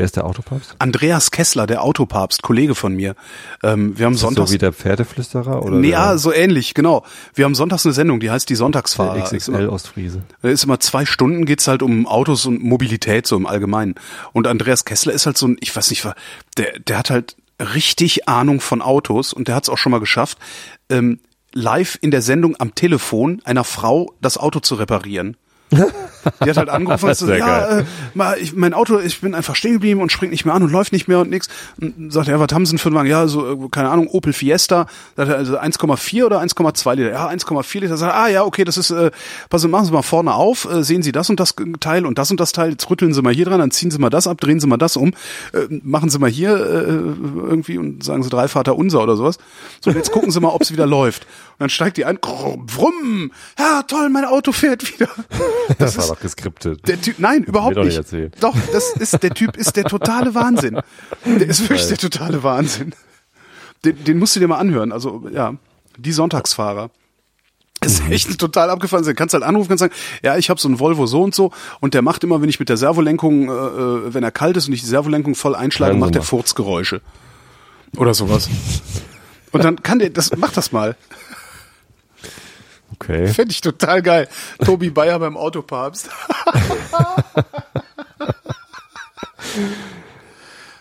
Wer ist der Autopapst? Andreas Kessler, der Autopapst, Kollege von mir. Ähm, wir haben ist sonntags so wie der Pferdeflüsterer oder? Nee, ja, so ähnlich, genau. Wir haben sonntags eine Sendung, die heißt die Sonntagsfahrer. XXL Ostfriese. Da ist immer zwei Stunden geht's halt um Autos und Mobilität so im Allgemeinen. Und Andreas Kessler ist halt so ein, ich weiß nicht, der der hat halt richtig Ahnung von Autos und der hat es auch schon mal geschafft, ähm, live in der Sendung am Telefon einer Frau das Auto zu reparieren. Die hat halt angerufen und so, ja, äh, mal, ich, mein Auto, ich bin einfach stehen geblieben und springt nicht mehr an und läuft nicht mehr und nix. Und sagt er, ja, was haben Sie denn für einen Wagen? Ja, so, äh, keine Ahnung, Opel Fiesta. Sagt er, also 1,4 oder 1,2 Liter? Ja, 1,4 Liter. Sagt er, ah, ja, okay, das ist, äh, pass machen Sie mal vorne auf, äh, sehen Sie das und das Teil und das und das Teil, jetzt rütteln Sie mal hier dran, dann ziehen Sie mal das ab, drehen Sie mal das um, äh, machen Sie mal hier äh, irgendwie und sagen Sie drei Vater unser oder sowas. So, jetzt gucken Sie mal, ob es wieder läuft. Dann steigt die ein, brumm, ja, toll, mein Auto fährt wieder. Das, das war doch geskriptet. Der Typ, nein, überhaupt nicht. nicht doch, das ist, der Typ ist der totale Wahnsinn. Der ist wirklich der totale Wahnsinn. Den, den musst du dir mal anhören. Also, ja, die Sonntagsfahrer. Das ist mhm. echt total abgefahren. Du kannst halt anrufen, kannst sagen, ja, ich habe so einen Volvo so und so und der macht immer, wenn ich mit der Servolenkung, äh, äh wenn er kalt ist und ich die Servolenkung voll einschlage, macht der Furzgeräusche. Oder sowas. Und dann kann der, das, mach das mal. Okay. Fände ich total geil. Tobi Bayer beim Autopapst.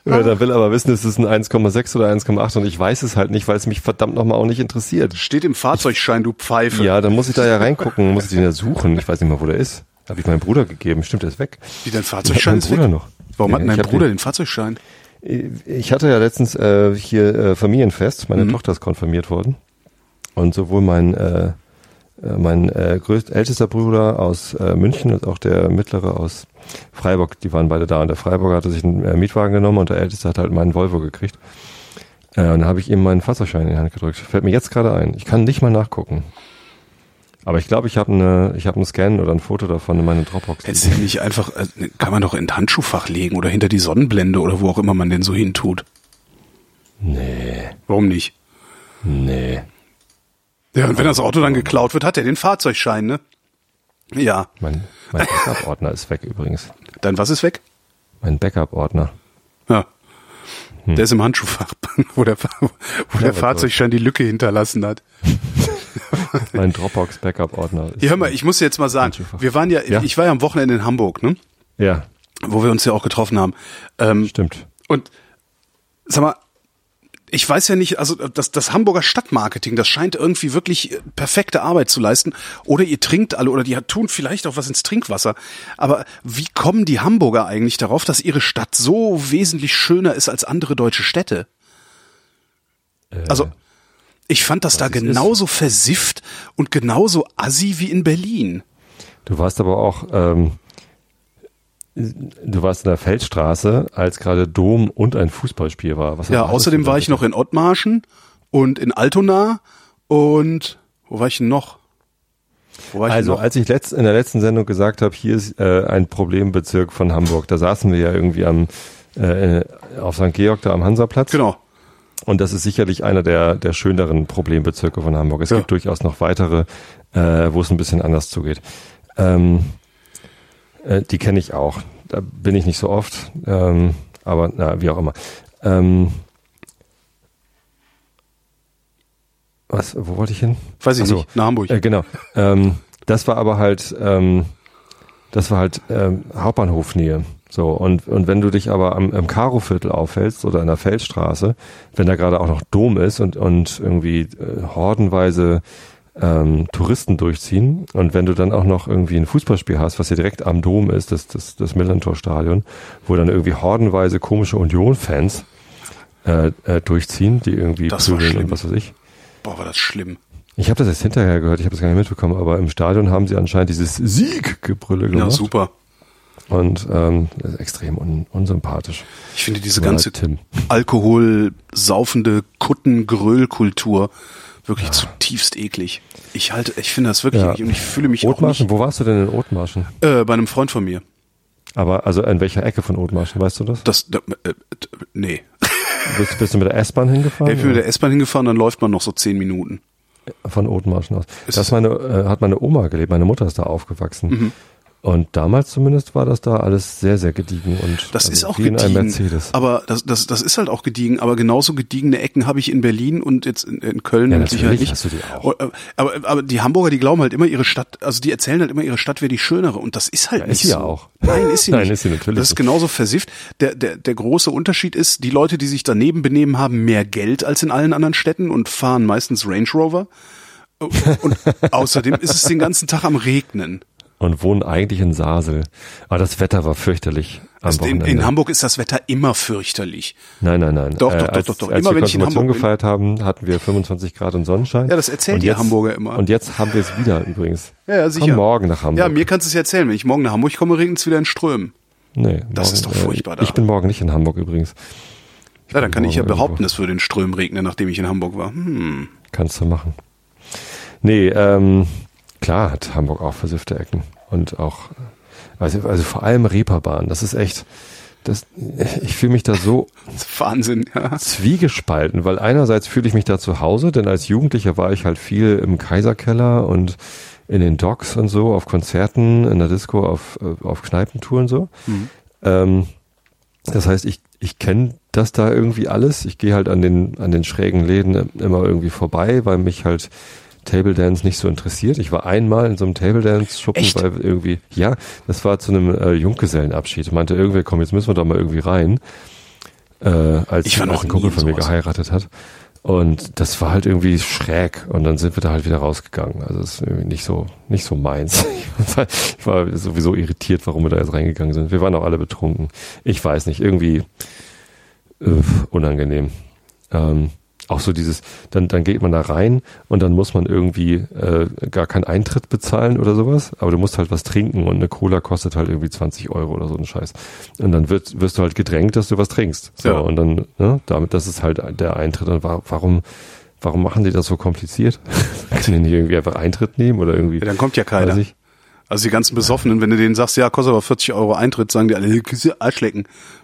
Ja, der will aber wissen, ist es ein 1,6 oder 1,8 und ich weiß es halt nicht, weil es mich verdammt nochmal auch nicht interessiert. Steht im Fahrzeugschein, du Pfeife. Ja, dann muss ich da ja reingucken, muss ich den ja suchen. Ich weiß nicht mal, wo der ist. Habe ich meinem Bruder gegeben. Stimmt, der ist weg. Wie dein Fahrzeugschein ist Bruder weg? noch. Warum ja, hat dein Bruder den, den Fahrzeugschein? Ich hatte ja letztens äh, hier äh, Familienfest. Meine mhm. Tochter ist konfirmiert worden. Und sowohl mein äh, mein äh, größt, ältester Bruder aus äh, München und auch der mittlere aus Freiburg, die waren beide da. Und der Freiburger hatte sich einen äh, Mietwagen genommen und der älteste hat halt meinen Volvo gekriegt. Äh, und dann habe ich ihm meinen Fahrzeugschein in die Hand gedrückt. Fällt mir jetzt gerade ein. Ich kann nicht mal nachgucken. Aber ich glaube, ich habe eine, ich habe einen Scan oder ein Foto davon in meine Dropbox. Hättest du nicht einfach, äh, kann man doch in Handschuhfach legen oder hinter die Sonnenblende oder wo auch immer man den so hintut? Nee. Warum nicht? Nee. Ja, und wenn das Auto dann geklaut wird, hat er den Fahrzeugschein, ne? Ja. Mein, mein Backup-Ordner ist weg übrigens. Dein was ist weg? Mein Backup-Ordner. Ja. Hm. Der ist im Handschuhfach, wo der, wo ja, der Fahrzeugschein die Lücke hinterlassen hat. mein Dropbox-Backup-Ordner. Ja, hör mal, ich muss jetzt mal sagen, wir waren ja, ja, ich war ja am Wochenende in Hamburg, ne? Ja. Wo wir uns ja auch getroffen haben. Ähm, Stimmt. Und sag mal, ich weiß ja nicht, also das, das Hamburger Stadtmarketing, das scheint irgendwie wirklich äh, perfekte Arbeit zu leisten. Oder ihr trinkt alle oder die tun vielleicht auch was ins Trinkwasser. Aber wie kommen die Hamburger eigentlich darauf, dass ihre Stadt so wesentlich schöner ist als andere deutsche Städte? Äh, also ich fand das da genauso ist. versifft und genauso assi wie in Berlin. Du warst aber auch ähm, Du warst in der Feldstraße, als gerade Dom und ein Fußballspiel war. Was ja, außerdem war ich noch in Ottmarschen und in Altona und wo war ich denn noch? Ich also, noch? als ich letzt, in der letzten Sendung gesagt habe, hier ist äh, ein Problembezirk von Hamburg, da saßen wir ja irgendwie am äh, auf St. Georg da am Hansaplatz. Genau. Und das ist sicherlich einer der, der schöneren Problembezirke von Hamburg. Es ja. gibt durchaus noch weitere, äh, wo es ein bisschen anders zugeht. Ähm, äh, die kenne ich auch. Da bin ich nicht so oft, ähm, aber na, wie auch immer. Ähm, was, wo wollte ich hin? Weiß ich Achso, nicht, nach Hamburg. Äh, genau. Ähm, das war aber halt, ähm, das war halt ähm, Hauptbahnhofnähe. So, und, und wenn du dich aber am, am Karo-Viertel aufhältst oder an der Feldstraße, wenn da gerade auch noch Dom ist und, und irgendwie äh, hordenweise ähm, Touristen durchziehen. Und wenn du dann auch noch irgendwie ein Fußballspiel hast, was hier direkt am Dom ist, das, das, das Millantor-Stadion, wo dann irgendwie hordenweise komische Union-Fans äh, äh, durchziehen, die irgendwie prügeln und was weiß ich. Boah, war das schlimm. Ich habe das erst hinterher gehört, ich habe das gar nicht mitbekommen, aber im Stadion haben sie anscheinend dieses Sieggebrülle Ja, gemacht. super. Und ähm, das ist extrem un unsympathisch. Ich finde diese ganze Tim. Alkohol saufende Wirklich zutiefst eklig. Ich halte, ich finde das wirklich Ja. eklig und ich fühle mich auch Othmarschen, nicht, wo warst du denn in Othmarschen? äh, bei einem Freund von mir. Aber also in welcher Ecke von Othmarschen, weißt du das? Das, da, äh, nee. Bist, bist du mit der S-Bahn hingefahren? Ich bin mit der S-Bahn hingefahren, dann läuft man noch so zehn Minuten. Von Othmarschen aus. Ist Das meine, äh, hat meine Oma gelebt, meine Mutter ist da aufgewachsen. Mhm. Und damals zumindest war das da alles sehr, sehr gediegen und Das also ist auch wie in einem gediegen. Mercedes. Aber das, das, das ist halt auch gediegen. Aber genauso gediegene Ecken habe ich in Berlin und jetzt in, in Köln Ja, natürlich nicht. hast du die auch. Oh, äh, Aber, aber die Hamburger, die glauben halt immer ihre Stadt, also die erzählen halt immer ihre Stadt wäre die schönere und das ist halt Ja, nicht ist sie so. ja auch. Nein, ist sie Nein, nicht. ist sie natürlich Das ist genauso versifft. Der, der, der große Unterschied ist, die Leute, die sich daneben benehmen, haben mehr Geld als in allen anderen Städten und fahren meistens Range Rover. Und außerdem ist es den ganzen Tag am Regnen. Und wohnen eigentlich in Sasel. Aber das Wetter war fürchterlich Also in, in Hamburg ist das Wetter immer fürchterlich. Nein, nein, nein. Doch, doch, doch, als, doch, doch. Als Immer wir wenn ich in Hamburg bin. gefeiert haben, hatten wir 25 Grad und Sonnenschein. Ja, das ihr jetzt, Hamburger immer. Und jetzt haben wir es wieder übrigens. Ja, ja, sicher. Komm morgen nach Hamburg. Ja, mir kannst du es erzählen. Wenn ich morgen nach Hamburg komme, regnet es wieder in Strömen. nee, Das morgen, ist doch furchtbar Äh, da. ich bin morgen nicht in Hamburg übrigens. Ja, dann kann ich ja behaupten, es würde in Strömen regnen, nachdem ich in Hamburg war. Hm. Kannst du machen. Nee, ähm, klar hat Hamburg auch versiffte Ecken. Und auch, also, also vor allem Reeperbahn. Das ist echt, das, ich fühle mich da so Wahnsinn, ja. zwiegespalten, weil einerseits fühle ich mich da zu Hause, denn als Jugendlicher war ich halt viel im Kaiserkeller und in den Docks und so, auf Konzerten, in der Disco, auf, äh, auf Kneipentouren so. Ähm, das heißt, ich, ich kenne das da irgendwie alles. Ich gehe halt an den, an den schrägen Läden immer irgendwie vorbei, weil mich halt Table Dance nicht so interessiert. Ich war einmal in so einem Table Dance Schuppen, Echt? weil irgendwie, ja, das war zu einem äh, Junggesellenabschied. Ich meinte irgendwer, komm, jetzt müssen wir doch mal irgendwie rein. Äh, als, Ich war noch als ein Kumpel von mir geheiratet hat. Und das war halt irgendwie schräg und dann sind wir da halt wieder rausgegangen. Also es ist irgendwie nicht so, nicht so meins. Ich war, ich war sowieso irritiert, warum wir da jetzt reingegangen sind. Wir waren auch alle betrunken. Ich weiß nicht, irgendwie äh, unangenehm. Ähm, auch so dieses, dann, dann geht man da rein und dann muss man irgendwie äh, gar keinen Eintritt bezahlen oder sowas, aber du musst halt was trinken und eine Cola kostet halt irgendwie 20 Euro oder so ein Scheiß. Und dann wird, wirst du halt gedrängt, dass du was trinkst. So, Ja. und dann, ne, damit, das ist halt der Eintritt. Und wa- warum, warum machen die das so kompliziert? Können die nicht irgendwie einfach Eintritt nehmen oder irgendwie? Ja, dann kommt ja keiner. Also die ganzen Besoffenen, wenn du denen sagst, ja, kostet aber 40 Euro Eintritt, sagen die alle, "Küsse, Arschlecken.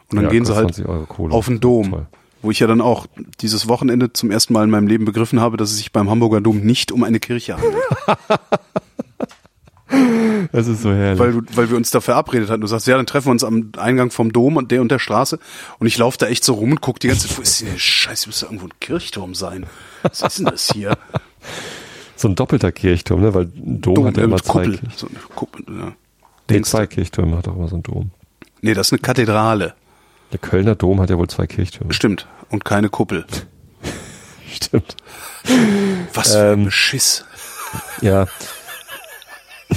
Und dann Ja, gehen sie halt 20 Euro Cola. auf den Dom. Toll. Wo ich ja dann auch dieses Wochenende zum ersten Mal in meinem Leben begriffen habe, dass es sich beim Hamburger Dom nicht um eine Kirche handelt. Das ist so herrlich. weil, du, weil wir uns da verabredet hatten. Du sagst, ja, dann treffen wir uns am Eingang vom Dom und der und der Straße. Und ich laufe da echt so rum und guck die ganze Zeit, wo ist denn Scheiße, muss da irgendwo ein Kirchturm sein. Was ist denn das hier? so ein doppelter Kirchturm, ne? Weil ein Dom, hat ja äh, immer zwei, Kuppel. So eine Kuppel ja. nee, zwei? Kirchtürme hat auch immer so ein Dom. Nee, das ist eine Kathedrale. Der Kölner Dom hat ja wohl zwei Kirchtürme. Stimmt. Und keine Kuppel. Stimmt. Was für ein Ähm, Beschiss. Ja.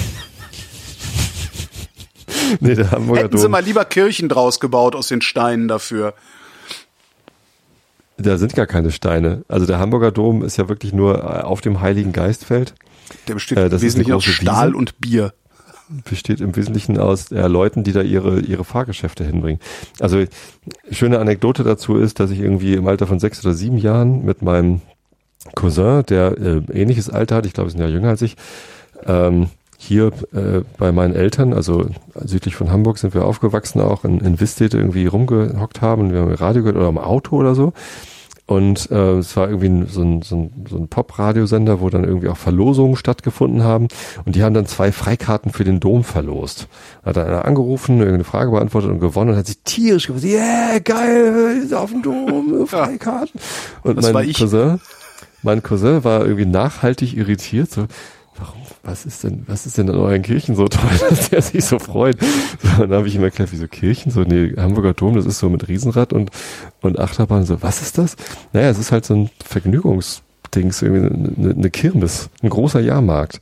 nee, der Hamburger Hätten sie Dom, mal lieber Kirchen draus gebaut aus den Steinen dafür. da sind gar keine Steine. Also der Hamburger Dom ist ja wirklich nur auf dem Heiligen Geistfeld. Der besteht Äh, Wesentlichen aus Stahl Wiese. und Bier. Besteht im Wesentlichen aus äh, Leuten, die da ihre, ihre Fahrgeschäfte hinbringen. Also schöne Anekdote dazu ist, dass ich irgendwie im Alter von sechs oder sieben Jahren mit meinem Cousin, der äh, ähnliches Alter hat, ich glaube, ist ein Jahr jünger als ich, ähm, hier äh, bei meinen Eltern, also südlich von Hamburg sind wir aufgewachsen, auch in, in Wistedt irgendwie rumgehockt haben und wir haben Radio gehört oder im Auto oder so. Und äh, es war irgendwie ein, so ein, so ein, so ein Pop-Radiosender, wo dann irgendwie auch Verlosungen stattgefunden haben. Und die haben dann zwei Freikarten für den Dom verlost. Hat dann einer angerufen, irgendeine Frage beantwortet und gewonnen und hat sich tierisch gefreut. Yeah, geil, ist auf dem Dom, Freikarten. Und Das mein war ich. Cousin, mein Cousin war irgendwie nachhaltig irritiert. So, was ist denn, was ist denn an euren Kirchen so toll, dass der sich so freut? So, dann habe ich ihm erklärt, wieso Kirchen? So, nee, Hamburger Dom, das ist so mit Riesenrad und, und Achterbahn. So, was ist das? Naja, es ist halt so ein Vergnügungsdings, irgendwie eine, eine Kirmes, ein großer Jahrmarkt.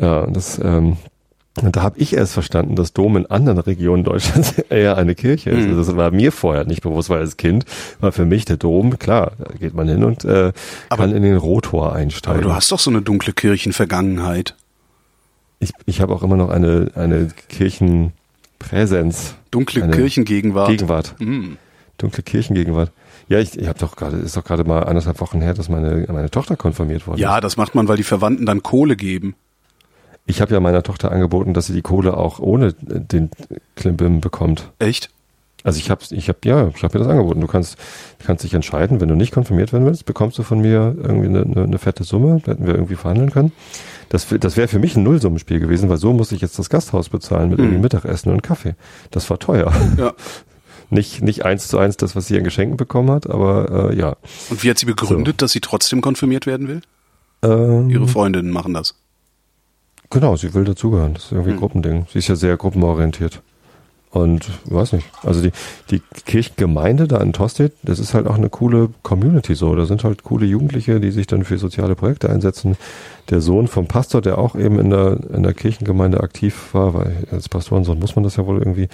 Ja, und das, ähm, Und da habe ich erst verstanden, dass Dom in anderen Regionen Deutschlands eher eine Kirche ist. Mhm. Das war mir vorher nicht bewusst, weil als Kind war für mich der Dom, klar, da geht man hin und äh, aber, kann in den Rotor einsteigen. Aber du hast doch so eine dunkle Kirchenvergangenheit. Ich, ich habe auch immer noch eine, eine Kirchenpräsenz. Dunkle Kirchengegenwart. Gegenwart. Mhm. Dunkle Kirchengegenwart. Ja, ich, ich habe doch gerade, ist doch gerade mal anderthalb Wochen her, dass meine, meine Tochter konfirmiert wurde. Ja, das macht man, weil die Verwandten dann Kohle geben. Ich habe ja meiner Tochter angeboten, dass sie die Kohle auch ohne den Klimbim bekommt. Echt? Also ich habe, ich habe ja, ich habe mir das angeboten. Du kannst, kannst dich entscheiden, wenn du nicht konfirmiert werden willst, bekommst du von mir irgendwie eine, eine, eine fette Summe, da hätten wir irgendwie verhandeln können. Das, das wäre für mich ein Nullsummenspiel gewesen, weil so musste ich jetzt das Gasthaus bezahlen mit mhm. irgendwie Mittagessen und Kaffee. Das war teuer. Ja. nicht, nicht eins zu eins das, was sie an Geschenken bekommen hat, aber äh, ja. Und wie hat sie begründet, so. dass sie trotzdem konfirmiert werden will? Ähm, Ihre Freundinnen machen das. Genau, sie will dazugehören. Das ist irgendwie ein hm. Gruppending. Sie ist ja sehr gruppenorientiert. Und weiß nicht, also die, die Kirchengemeinde da in Tostedt, das ist halt auch eine coole Community so. Da sind halt coole Jugendliche, die sich dann für soziale Projekte einsetzen. Der Sohn vom Pastor, der auch eben in der, in der Kirchengemeinde aktiv war, weil als Pastorensohn muss man das ja wohl irgendwie,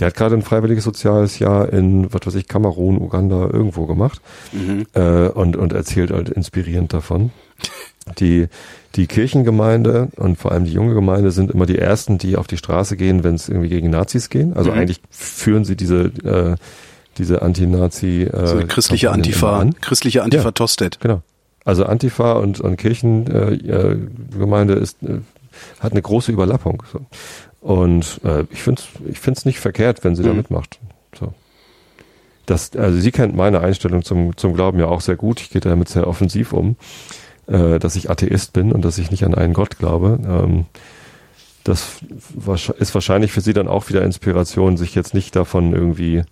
der hat gerade ein freiwilliges soziales Jahr in, was weiß ich, Kamerun, Uganda irgendwo gemacht mhm. äh, und, und erzählt halt inspirierend davon. Die, die Kirchengemeinde und vor allem die junge Gemeinde sind immer die ersten, die auf die Straße gehen, wenn es irgendwie gegen Nazis gehen. Also mhm. eigentlich führen sie diese äh, diese Anti-Nazi äh, so christliche Antifa, an. christliche Antifa ja, Tosted. Genau. Also Antifa und, und Kirchengemeinde äh, ist äh, hat eine große Überlappung. So. Und äh, ich finde es ich find's nicht verkehrt, wenn sie mhm. da mitmacht. So. Das, also sie kennt meine Einstellung zum, zum Glauben ja auch sehr gut. Ich gehe damit sehr offensiv um äh, dass ich Atheist bin und dass ich nicht an einen Gott glaube. Ähm, das ist wahrscheinlich für sie dann auch wieder Inspiration, sich jetzt nicht davon irgendwie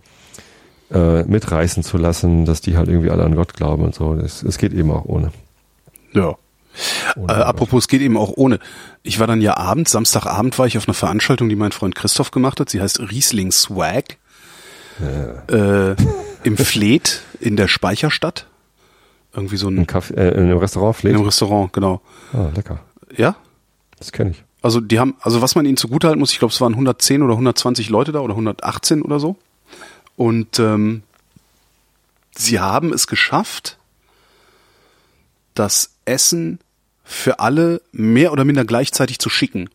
äh, mitreißen zu lassen, dass die halt irgendwie alle an Gott glauben und so. Es, geht eben auch ohne. Ja. Ohne äh, apropos, es geht eben auch ohne. Ich war dann ja abends, Samstagabend war ich auf einer Veranstaltung, die mein Freund Christoph gemacht hat. Sie heißt Riesling Swag. Ja. Äh, Im Fleet in der Speicherstadt. Irgendwie so ein. Im, Café, äh, in einem Restaurant pflegt? In einem Restaurant, genau. Ah, lecker. Ja? Das kenne ich. Also die haben, also was man ihnen zugutehalten muss, ich glaube, es waren 110 oder 120 Leute da oder 118 oder so. Und ähm, sie haben es geschafft, das Essen für alle mehr oder minder gleichzeitig zu schicken.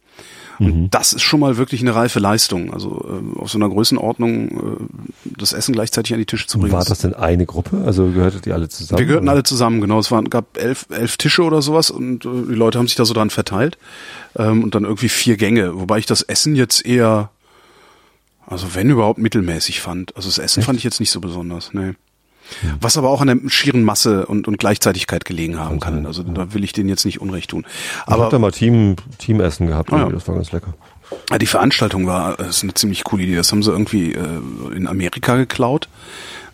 Und mhm. das ist schon mal wirklich eine reife Leistung. Also äh, auf so einer Größenordnung äh, das Essen gleichzeitig an die Tische zu bringen. War das denn eine Gruppe? Also gehörtet ihr alle zusammen? Wir gehörten oder? alle zusammen, genau. Es waren, gab elf, elf Tische oder sowas und äh, die Leute haben sich da so dran verteilt. Ähm, und dann irgendwie vier Gänge. Wobei ich das Essen jetzt eher, also wenn überhaupt mittelmäßig fand. Also das Essen Echt? fand ich jetzt nicht so besonders. Nee. Was aber auch an der schieren Masse und, und Gleichzeitigkeit gelegen haben kann. Also da will ich denen jetzt nicht Unrecht tun. Aber ich hab da mal Team, Teamessen gehabt, ah, ja. das war ganz lecker. Die Veranstaltung war das ist eine ziemlich coole Idee. Das haben sie irgendwie äh, in Amerika geklaut.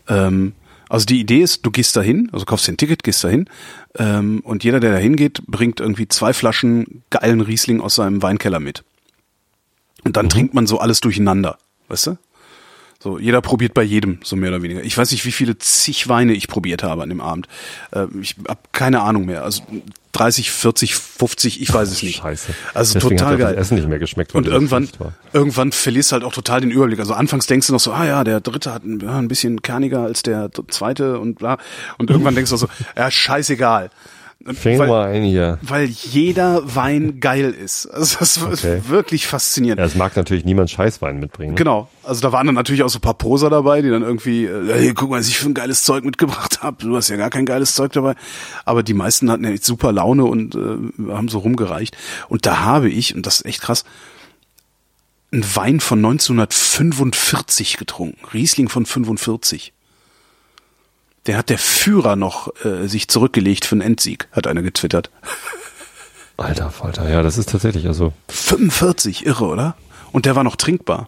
Ähm, also die Idee ist, du gehst dahin, also kaufst dir ein Ticket, gehst dahin ähm, und jeder, der da hingeht, bringt irgendwie zwei Flaschen geilen Riesling aus seinem Weinkeller mit. Und dann mhm. trinkt man so alles durcheinander, weißt du? So, jeder probiert bei jedem, so mehr oder weniger. Ich weiß nicht, wie viele zig Weine ich probiert habe an dem Abend. Äh, ich habe keine Ahnung mehr. Also 30, 40, 50, ich weiß es nicht. Scheiße. Also Deswegen total geil. Essen nicht mehr geschmeckt. Und irgendwann, irgendwann verlierst du halt auch total den Überblick. Also anfangs denkst du noch so, ah ja, der dritte hat ein, ja, ein bisschen kerniger als der zweite und bla. Und irgendwann denkst du so, ja, scheißegal. Fing weil, mal ein hier. Weil jeder Wein geil ist. Also das okay. ist wirklich faszinierend. Ja, es mag natürlich niemand Scheißwein mitbringen. Genau. Also da waren dann natürlich auch so ein paar Poser dabei, die dann irgendwie, äh, hey, guck mal, was ich für ein geiles Zeug mitgebracht habe. Du hast ja gar kein geiles Zeug dabei. Aber die meisten hatten ja super Laune und äh, haben so rumgereicht. Und da habe ich, und das ist echt krass, einen Wein von 1945 getrunken. Riesling von 45. Der hat der Führer noch äh, sich zurückgelegt für einen Endsieg, hat einer getwittert. Alter Falter, ja, das ist tatsächlich also. 45, irre, oder? Und der war noch trinkbar.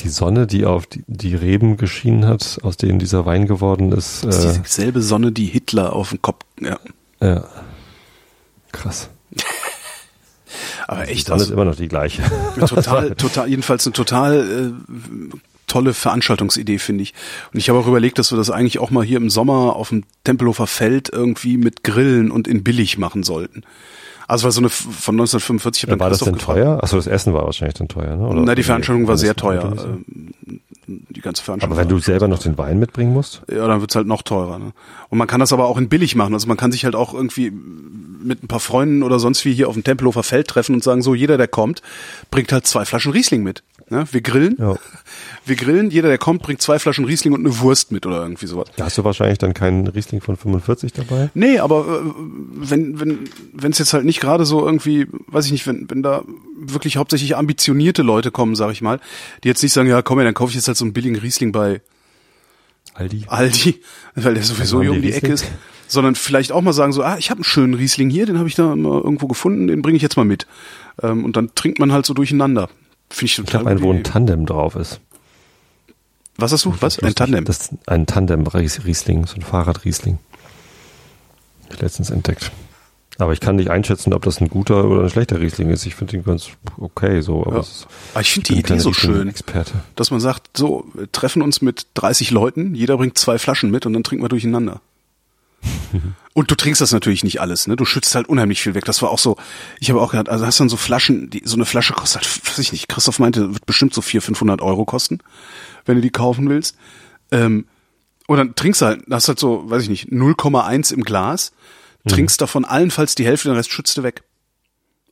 Die Sonne, die auf die, die Reben geschienen hat, aus denen dieser Wein geworden ist. Das ist äh, dieselbe Sonne, die Hitler auf dem Kopf, ja. Ja. Krass. Aber echt. Die Sonne also, ist immer noch die gleiche. Total, total, jedenfalls eine total äh, tolle Veranstaltungsidee, finde ich. Und ich habe auch überlegt, dass wir das eigentlich auch mal hier im Sommer auf dem Tempelhofer Feld irgendwie mit Grillen und in billig machen sollten. Also war so eine von 1945. Ja, war das denn teuer? Achso, das Essen war wahrscheinlich dann teuer, ne? Oder Na, die Veranstaltung war sehr teuer. Ähm, die ganze Veranstaltung. Aber wenn du selber noch den Wein mitbringen musst? Ja, dann wird's halt noch teurer. Ne? Und man kann das aber auch in billig machen. Also man kann sich halt auch irgendwie mit ein paar Freunden oder sonst wie hier auf dem Tempelhofer Feld treffen und sagen, so jeder, der kommt, bringt halt zwei Flaschen Riesling mit. Ne? Wir grillen. Ja. Wir grillen, jeder, der kommt, bringt zwei Flaschen Riesling und eine Wurst mit oder irgendwie sowas. Da hast du wahrscheinlich dann keinen Riesling von 45 dabei? Nee, aber äh, wenn wenn wenn es jetzt halt nicht gerade so irgendwie, weiß ich nicht, wenn wenn da wirklich hauptsächlich ambitionierte Leute kommen, sag ich mal, die jetzt nicht sagen, ja, komm, ja, dann kaufe ich jetzt halt so einen billigen Riesling bei Aldi. Aldi, weil der sowieso hier um die Ecke ist, sondern vielleicht auch mal sagen so, ah, ich habe einen schönen Riesling hier, den habe ich da mal irgendwo gefunden, den bringe ich jetzt mal mit. Ähm, und dann trinkt man halt so durcheinander. Finde ich total. Ich glaube, ein, wo ein Tandem drauf ist. Was hast du? Was? Ein Tandem? Das ist ein Tandem-Riesling, so ein Fahrrad-Riesling. Letztens entdeckt. Aber ich kann nicht einschätzen, ob das ein guter oder ein schlechter Riesling ist. Ich finde ihn ganz okay so. Aber, ja. ist, aber ich finde die Idee so schön, Experte. dass man sagt, so, wir treffen uns mit 30 Leuten, jeder bringt zwei Flaschen mit und dann trinken wir durcheinander. und du trinkst das natürlich nicht alles, ne? Du schützt halt unheimlich viel weg. Das war auch so, ich habe auch gedacht, also hast dann so Flaschen, die, so eine Flasche kostet halt, weiß ich nicht, Christoph meinte, wird bestimmt so 400, 500 Euro kosten wenn du die kaufen willst. Ähm, und dann trinkst du halt, hast halt so, weiß ich nicht, 0,1 im Glas, mhm. trinkst mhm. davon allenfalls die Hälfte, den Rest schützt du weg.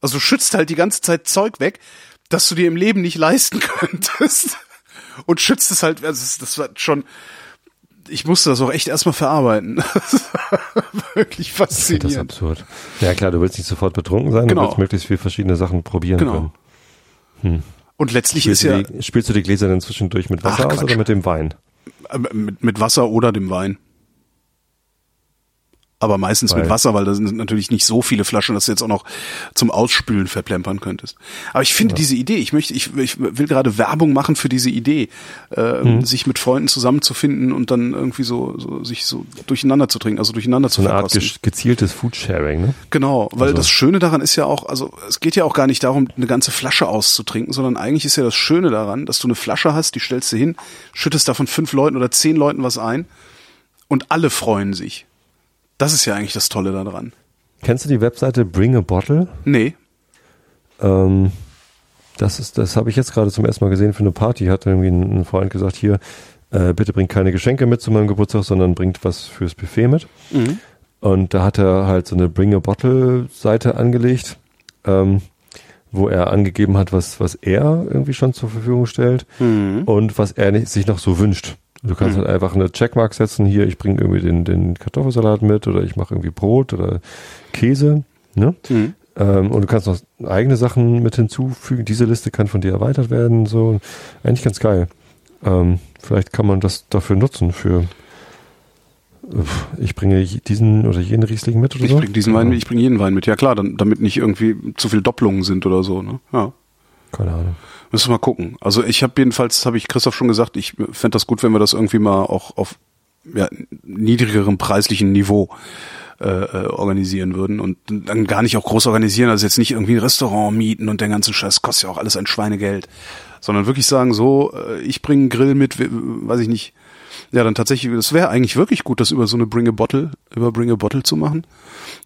Also du schützt halt die ganze Zeit Zeug weg, das du dir im Leben nicht leisten könntest. Und schützt es halt, also das war schon, ich musste das auch echt erstmal verarbeiten. wirklich faszinierend. Das ist absurd. Ja klar, du willst nicht sofort betrunken sein, genau. du willst möglichst viel verschiedene Sachen probieren genau. können. Hm. Und letztlich spielst ist ja. Die, spielst du die Gläser dann zwischendurch mit Wasser Ach, aus oder mit dem Wein? Äh, mit, mit Wasser oder dem Wein aber meistens weil. mit Wasser, weil da sind natürlich nicht so viele Flaschen, dass du jetzt auch noch zum Ausspülen verplempern könntest. Aber ich finde ja. diese Idee, ich möchte, ich, ich will gerade Werbung machen für diese Idee, äh, mhm. sich mit Freunden zusammenzufinden und dann irgendwie so, so sich so durcheinander zu trinken, also durcheinander so zu eine Art gezieltes Foodsharing, ne? Genau, weil also. das Schöne daran ist ja auch, also es geht ja auch gar nicht darum, eine ganze Flasche auszutrinken, sondern eigentlich ist ja das Schöne daran, dass du eine Flasche hast, die stellst du hin, schüttest davon fünf Leuten oder zehn Leuten was ein und alle freuen sich. Das ist ja eigentlich das Tolle daran. Kennst du die Webseite Bring a Bottle? Nee. Ähm, das ist, das habe ich jetzt gerade zum ersten Mal gesehen für eine Party. Hat irgendwie ein, ein Freund gesagt, hier, äh, bitte bringt keine Geschenke mit zu meinem Geburtstag, sondern bringt was fürs Buffet mit. Mhm. Und da hat er halt so eine Bring a Bottle Seite angelegt, ähm, wo er angegeben hat, was, was er irgendwie schon zur Verfügung stellt mhm. und was er nicht, sich noch so wünscht. Du kannst mhm. halt einfach eine Checkmark setzen, hier, ich bringe irgendwie den, den Kartoffelsalat mit oder ich mache irgendwie Brot oder Käse. Ne? Mhm. Ähm, und du kannst noch eigene Sachen mit hinzufügen. Diese Liste kann von dir erweitert werden. So eigentlich ganz geil. Ähm, vielleicht kann man das dafür nutzen für ich bringe diesen oder jenen Riesling mit oder ich so. Ich bringe diesen Wein ich bringe jeden Wein mit. Ja klar, dann, damit nicht irgendwie zu viel Doppelungen sind oder so. Ne? Ja. Keine Ahnung. Müssen wir mal gucken. Also ich habe jedenfalls, habe ich Christoph schon gesagt, ich fände das gut, wenn wir das irgendwie mal auch auf ja, niedrigerem preislichen Niveau äh, äh, organisieren würden und dann gar nicht auch groß organisieren, also jetzt nicht irgendwie ein Restaurant mieten und den ganzen Scheiß, kostet ja auch alles ein Schweinegeld, sondern wirklich sagen, so, äh, ich bringe einen Grill mit, weiß ich nicht, ja, dann tatsächlich, das wäre eigentlich wirklich gut, das über so eine Bring a Bottle, über Bring a Bottle zu machen.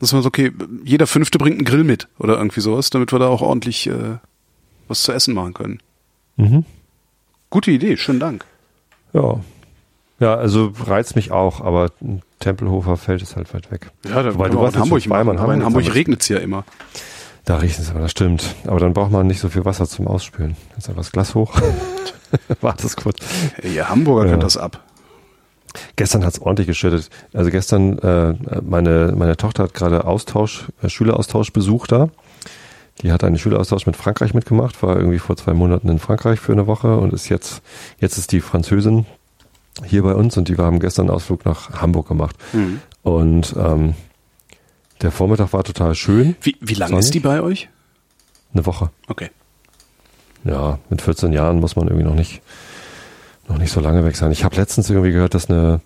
Dass man so, okay, jeder Fünfte bringt einen Grill mit oder irgendwie sowas, damit wir da auch ordentlich äh, was zu essen machen können. Mhm. Gute Idee, schönen Dank. Ja. Ja, also reizt mich auch, aber Tempelhofer Feld ist halt weit weg. Ja, da Weil du warst in Hamburg machen, Hamburg, in Hamburg regnet es ja immer. Da riecht es aber, das stimmt. Aber dann braucht man nicht so viel Wasser zum Ausspülen. Jetzt einfach das Glas hoch. Warte es kurz. Ja, Hamburger ja. können das ab. Gestern hat es ordentlich geschüttet. Also gestern, äh, meine, meine Tochter hat gerade Austausch, äh, Schüleraustausch besucht da. Die hat einen Schüleraustausch mit Frankreich mitgemacht, war irgendwie vor zwei Monaten in Frankreich für eine Woche und ist jetzt, jetzt ist die Französin hier bei uns und die haben gestern einen Ausflug nach Hamburg gemacht. Mhm. Und ähm, der Vormittag war total schön. Wie, wie lange ist die bei euch? Eine Woche. Okay. Ja, mit 14 Jahren muss man irgendwie noch nicht, noch nicht so lange weg sein. Ich habe letztens irgendwie gehört, dass eine,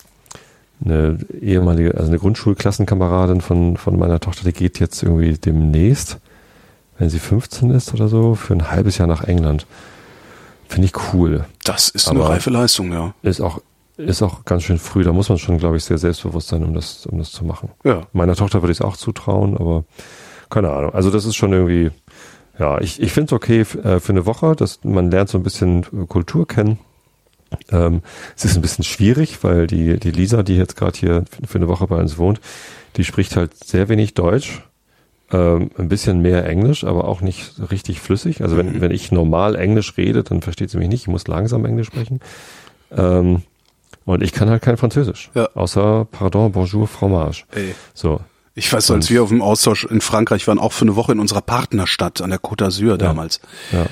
eine ehemalige, also eine Grundschulklassenkameradin von, von meiner Tochter, die geht jetzt irgendwie demnächst wenn sie 15 ist oder so, für ein halbes Jahr nach England. Finde ich cool. Das ist Aber eine reife Leistung, ja. Ist auch, ist auch ganz schön früh. Da muss man schon, glaube ich, sehr selbstbewusst sein, um das, um das zu machen. Ja. Meiner Tochter würde ich es auch zutrauen, aber keine Ahnung. Also das ist schon irgendwie, ja, ich, ich finde es okay äh, für eine Woche, dass man lernt so ein bisschen Kultur kennen. Ähm, es ist ein bisschen schwierig, weil die, die Lisa, die jetzt gerade hier für eine Woche bei uns wohnt, die spricht halt sehr wenig Deutsch, ähm, ein bisschen mehr Englisch, aber auch nicht richtig flüssig. Also wenn, mhm. wenn ich normal Englisch rede, dann versteht sie mich nicht. Ich muss langsam Englisch sprechen. Ähm, und ich kann halt kein Französisch. Ja. Außer Pardon, Bonjour, Fromage. Ey. So. Ich weiß, als wir auf dem Austausch in Frankreich waren, auch für eine Woche in unserer Partnerstadt an der Côte d'Azur damals. Ja.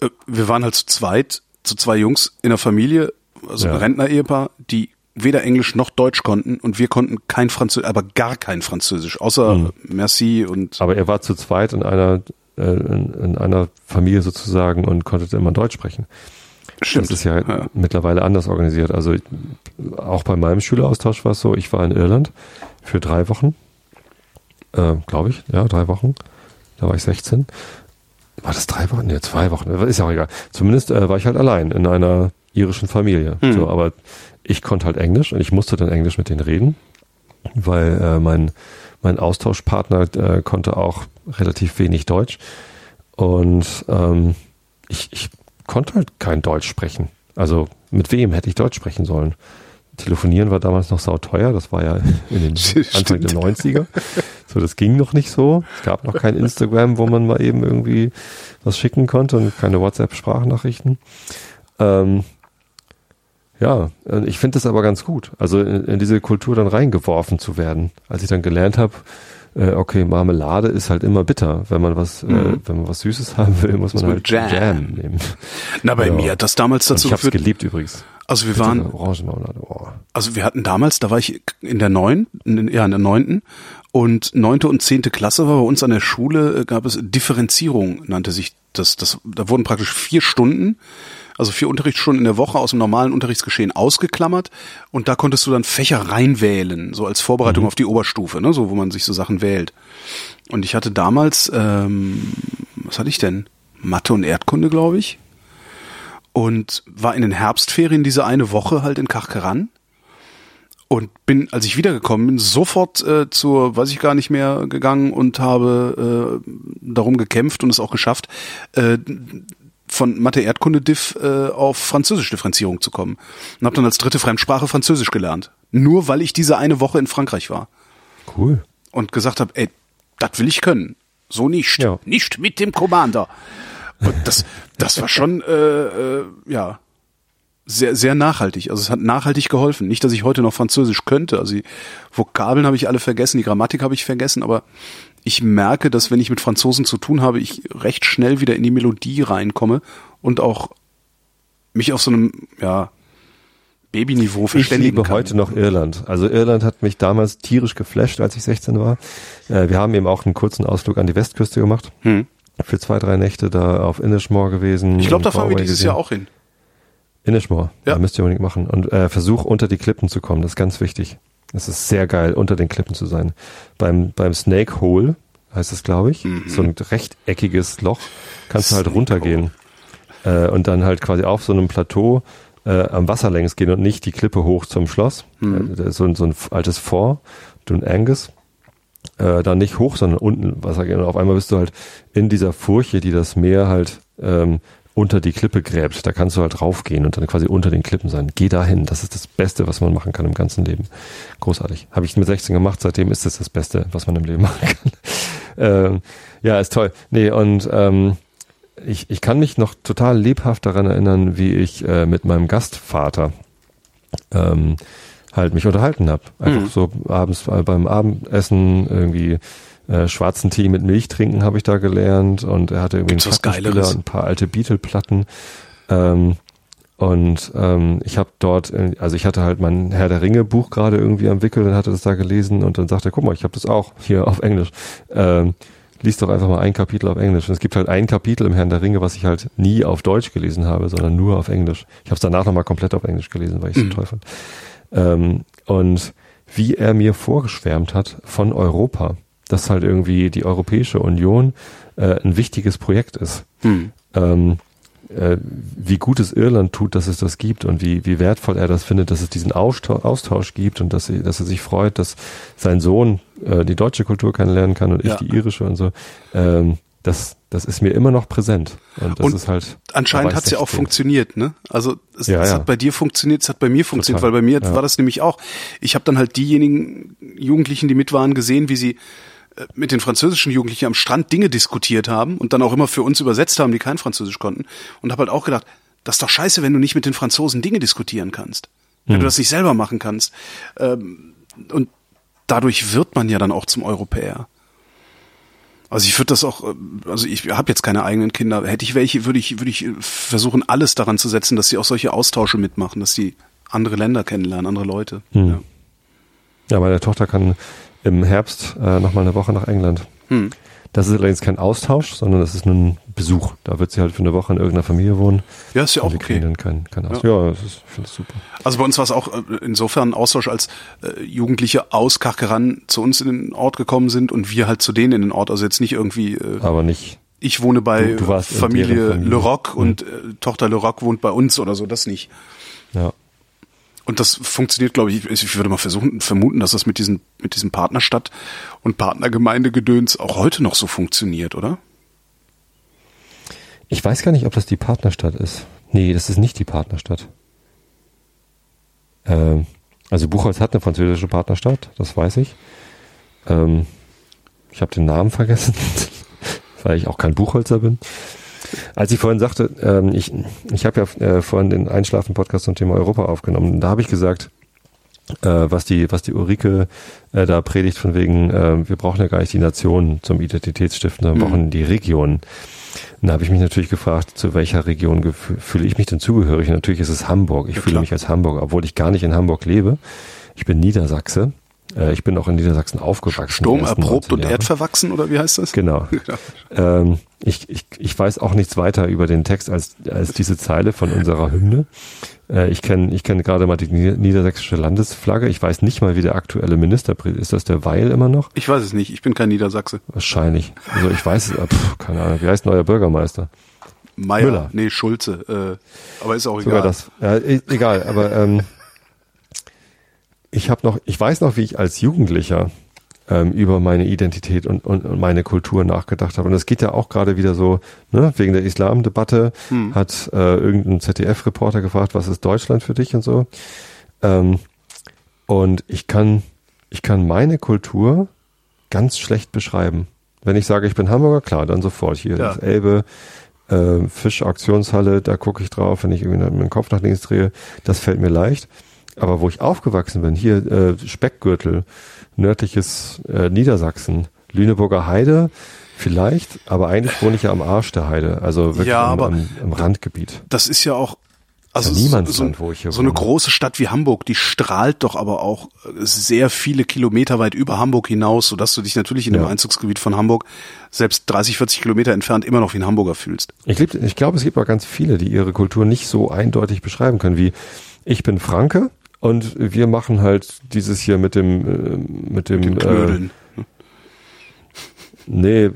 ja. Äh, wir waren halt zu zweit, zu zwei Jungs in der Familie, also ja. ein Rentner-Ehepaar, die weder Englisch noch Deutsch konnten und wir konnten kein Französisch, aber gar kein Französisch, außer mhm. Merci und. Aber er war zu zweit in einer äh, in, in einer Familie sozusagen und konnte immer Deutsch sprechen. Stimmt. Das ist ja, ja, mittlerweile anders organisiert. Also auch bei meinem Schüleraustausch war es so, ich war in Irland für drei Wochen, äh, glaube ich, ja, drei Wochen. Da war ich 16. War das drei Wochen? Nee, zwei Wochen. Ist ja auch egal. Zumindest äh, war ich halt allein in einer irischen Familie. Mhm. So, aber ich konnte halt Englisch und ich musste dann Englisch mit denen reden, weil äh, mein, mein Austauschpartner äh, konnte auch relativ wenig Deutsch. Und ähm, ich, ich konnte halt kein Deutsch sprechen. Also mit wem hätte ich Deutsch sprechen sollen? Telefonieren war damals noch sauteuer, das war ja in den Anfang der 90er. So, das ging noch nicht so. Es gab noch kein Instagram, wo man mal eben irgendwie was schicken konnte und keine WhatsApp-Sprachnachrichten. Ähm, ja, ich finde das aber ganz gut, also in, in, diese Kultur dann reingeworfen zu werden. Als ich dann gelernt habe, äh, okay, Marmelade ist halt immer bitter. Wenn man was, äh, mhm. äh, wenn man was Süßes haben will, muss man halt Jam. Jam. nehmen. Na, bei ja. mir hat das damals dazu Und ich hab's geliebt übrigens. Also wir Bitte waren, Orangenmarmelade. Oh. also wir hatten damals, da war ich in der neun, ja in der neunten und neunte und zehnte Klasse war bei uns an der Schule, äh, gab es Differenzierung, nannte sich das. Das, da wurden praktisch vier Stunden also vier Unterrichtsstunden in der Woche aus dem normalen Unterrichtsgeschehen ausgeklammert und da konntest du dann Fächer reinwählen, so als Vorbereitung mhm. auf die Oberstufe, ne, so wo man sich so Sachen wählt. Und ich hatte damals, ähm, was hatte ich denn? Mathe und Erdkunde, glaube ich. Und war in den Herbstferien diese eine Woche halt in Kachkeran und bin, als ich wiedergekommen bin, sofort äh, zur, weiß ich gar nicht mehr, gegangen und habe äh, darum gekämpft und es auch geschafft, äh, von Mathe-Erdkunde-Diff äh, auf Französisch-Differenzierung zu kommen. Und habe dann als dritte Fremdsprache Französisch gelernt. Nur weil ich diese eine Woche in Frankreich war. Cool. Und gesagt habe, ey, das will ich können. So nicht. Ja. Nicht mit dem Commander. Und das, das war schon, äh, äh, ja, sehr, sehr nachhaltig. Also es hat nachhaltig geholfen. Nicht, dass ich heute noch Französisch könnte. Also die Vokabeln habe ich alle vergessen, die Grammatik habe ich vergessen, aber ich merke, dass wenn ich mit Franzosen zu tun habe, ich recht schnell wieder in die Melodie reinkomme und auch mich auf so einem, ja, Babyniveau verständigen Ich liebe kann. heute noch Irland. Also Irland hat mich damals tierisch geflasht, als ich 16 war. Äh, wir haben eben auch einen kurzen Ausflug an die Westküste gemacht. Hm. Für zwei, drei Nächte da auf Inishmore gewesen. Ich glaube, da fahren wir dieses gesehen. Jahr auch hin. Inishmore, ja. Da müsst ihr unbedingt machen. Und äh, versuch unter die Klippen zu kommen, das ist ganz wichtig. Es ist sehr geil, unter den Klippen zu sein. Beim, beim Snake Hole heißt es, glaube ich, mhm. so ein rechteckiges Loch, kannst du halt runtergehen. Äh, und dann halt quasi auf so einem Plateau äh, am Wasser längs gehen und nicht die Klippe hoch zum Schloss. Mhm. Äh, so, so ein altes Fort, Dun Angus. Äh, dann nicht hoch, sondern unten Wasser gehen. Und auf einmal bist du halt in dieser Furche, die das Meer halt ähm, unter die Klippe gräbt. Da kannst du halt raufgehen und dann quasi unter den Klippen sein. Geh dahin. Das ist das Beste, was man machen kann im ganzen Leben. Großartig. Habe ich mit 16 gemacht. Seitdem ist das das Beste, was man im Leben machen kann. ähm, ja, ist toll. Nee, und ähm, ich, ich kann mich noch total lebhaft daran erinnern, wie ich äh, mit meinem Gastvater ähm, halt mich unterhalten habe. Einfach mhm. so abends beim Abendessen irgendwie äh, schwarzen Tee mit Milch trinken habe ich da gelernt und er hatte irgendwie Gibt's einen Plattenspieler und ein paar alte Beatle-Platten. Ähm, und ähm, ich habe dort, äh, also ich hatte halt mein Herr der Ringe Buch gerade irgendwie am Wickel und hatte das da gelesen und dann sagte er, guck mal, ich habe das auch hier auf Englisch. Ähm, lies doch einfach mal ein Kapitel auf Englisch. Und es gibt halt ein Kapitel im Herrn der Ringe, was ich halt nie auf Deutsch gelesen habe, sondern nur auf Englisch. Ich habe es danach nochmal komplett auf Englisch gelesen, weil ich es mhm. so toll fand. Ähm, und wie er mir vorgeschwärmt hat von Europa dass halt irgendwie die Europäische Union äh, ein wichtiges Projekt ist. Hm. Ähm, äh, wie gut es Irland tut, dass es das gibt und wie, wie wertvoll er das findet, dass es diesen Austausch, Austausch gibt und dass, dass er sich freut, dass sein Sohn äh, die deutsche Kultur kennenlernen kann und ich Ja. die irische und so. Ähm, das, das ist mir immer noch präsent. Und das Und ist halt. Anscheinend da war hat es ich ja auch 16. funktioniert, ne? Also es, Ja, es ja. hat bei dir funktioniert, es hat bei mir funktioniert, Total. weil bei mir Ja. war das nämlich auch. Ich habe dann halt diejenigen Jugendlichen, die mit waren, gesehen, wie sie mit den französischen Jugendlichen am Strand Dinge diskutiert haben und dann auch immer für uns übersetzt haben, die kein Französisch konnten. Und habe halt auch gedacht, das ist doch scheiße, wenn du nicht mit den Franzosen Dinge diskutieren kannst. Wenn Hm. du das nicht selber machen kannst. Ähm, und dadurch wird man ja dann auch zum Europäer. Also ich würde das auch, äh, also ich habe jetzt keine eigenen Kinder. Hätte ich welche, würde ich, würde ich äh, versuchen, alles daran zu setzen, dass sie auch solche Austausche mitmachen, dass sie andere Länder kennenlernen, andere Leute. Hm. Ja. Ja, meine Tochter kann im Herbst äh, nochmal eine Woche nach England. Hm. Das ist allerdings kein Austausch, sondern das ist nur ein Besuch. Da wird sie halt für eine Woche in irgendeiner Familie wohnen. ja, ist ja auch okay. dann kein, kein Austausch. Ja, das ist, ich finde super. Also bei uns war es auch äh, insofern ein Austausch, als äh, Jugendliche aus Kachkeran zu uns in den Ort gekommen sind und wir halt zu denen in den Ort. Also jetzt nicht irgendwie, äh, Aber nicht. ich wohne bei Du- du Familie, Familie. Le Roc und äh, Tochter Le Roc wohnt bei uns oder so, das nicht. Ja. Und das funktioniert, glaube ich, ich würde mal versuchen, vermuten, dass das mit diesen, mit diesem Partnerstadt und Partnergemeindegedöns auch heute noch so funktioniert, oder? Ich weiß gar nicht, ob das die Partnerstadt ist. Nee, das ist nicht die Partnerstadt. Ähm, also Buchholz hat eine französische Partnerstadt, das weiß ich. Ähm, ich habe den Namen vergessen, weil ich auch kein Buchholzer bin. Als ich vorhin sagte, ähm, ich, ich habe ja äh, vorhin den Einschlafen-Podcast zum Thema Europa aufgenommen. Da habe ich gesagt, äh, was die was die Ulrike äh, da predigt von wegen, äh, wir brauchen ja gar nicht die Nation zum Identitätsstiften, sondern wir Mhm. brauchen die Region. Und da habe ich mich natürlich gefragt, zu welcher Region fühle ich mich denn zugehörig? Und natürlich ist es Hamburg. Ich Ja, fühle mich als Hamburger, obwohl ich gar nicht in Hamburg lebe. Ich bin Niedersachse. Äh, ich bin auch in Niedersachsen aufgewachsen. Sturm erprobt 19 und erdverwachsen, oder wie heißt das? Genau. Ähm, ich, ich, ich weiß auch nichts weiter über den Text als, als diese Zeile von unserer Hymne. Äh, ich kenne ich kenn gerade mal die nieder- niedersächsische Landesflagge. Ich weiß nicht mal, wie der aktuelle Ministerpräsident ist. Das der Weil immer noch? Ich weiß es nicht, ich bin kein Niedersachse. Wahrscheinlich. Also ich weiß es, äh, pff, keine Ahnung. Wie heißt neuer Bürgermeister? Meier, Müller. nee, Schulze, äh, aber ist auch Sogar egal. das. Ja, e- egal, aber ähm, ich habe noch, ich weiß noch, wie ich als Jugendlicher ähm, über meine Identität und, und, und meine Kultur nachgedacht habe. Und es geht ja auch gerade wieder so, ne, wegen der Islamdebatte Hm. hat äh, irgendein ZDF-Reporter gefragt, was ist Deutschland für dich und so. Ähm, und ich kann, ich kann meine Kultur ganz schlecht beschreiben. Wenn ich sage, ich bin Hamburger, klar, dann sofort hier Ja. das Elbe, äh, Fischauktionshalle, da gucke ich drauf, wenn ich irgendwie meinen Kopf nach links drehe, das fällt mir leicht. Aber wo ich aufgewachsen bin, hier äh, Speckgürtel, nördliches äh, Niedersachsen, Lüneburger Heide, vielleicht, aber eigentlich wohne ich ja am Arsch der Heide, also wirklich Ja, am, aber- am, am Randgebiet. Das ist ja auch, also Ja, so, Niemandsland, so, wo ich hier so eine große Stadt wie Hamburg, die strahlt doch aber auch äh, sehr viele Kilometer weit über Hamburg hinaus, sodass du dich natürlich in dem Ja. Einzugsgebiet von Hamburg selbst 30, 40 Kilometer entfernt immer noch wie ein Hamburger fühlst. Ich, ich glaube, es gibt auch ganz viele, die ihre Kultur nicht so eindeutig beschreiben können, wie ich bin Franke und wir machen halt dieses hier mit dem äh, mit dem, Mit äh, Knödeln. nee, äh,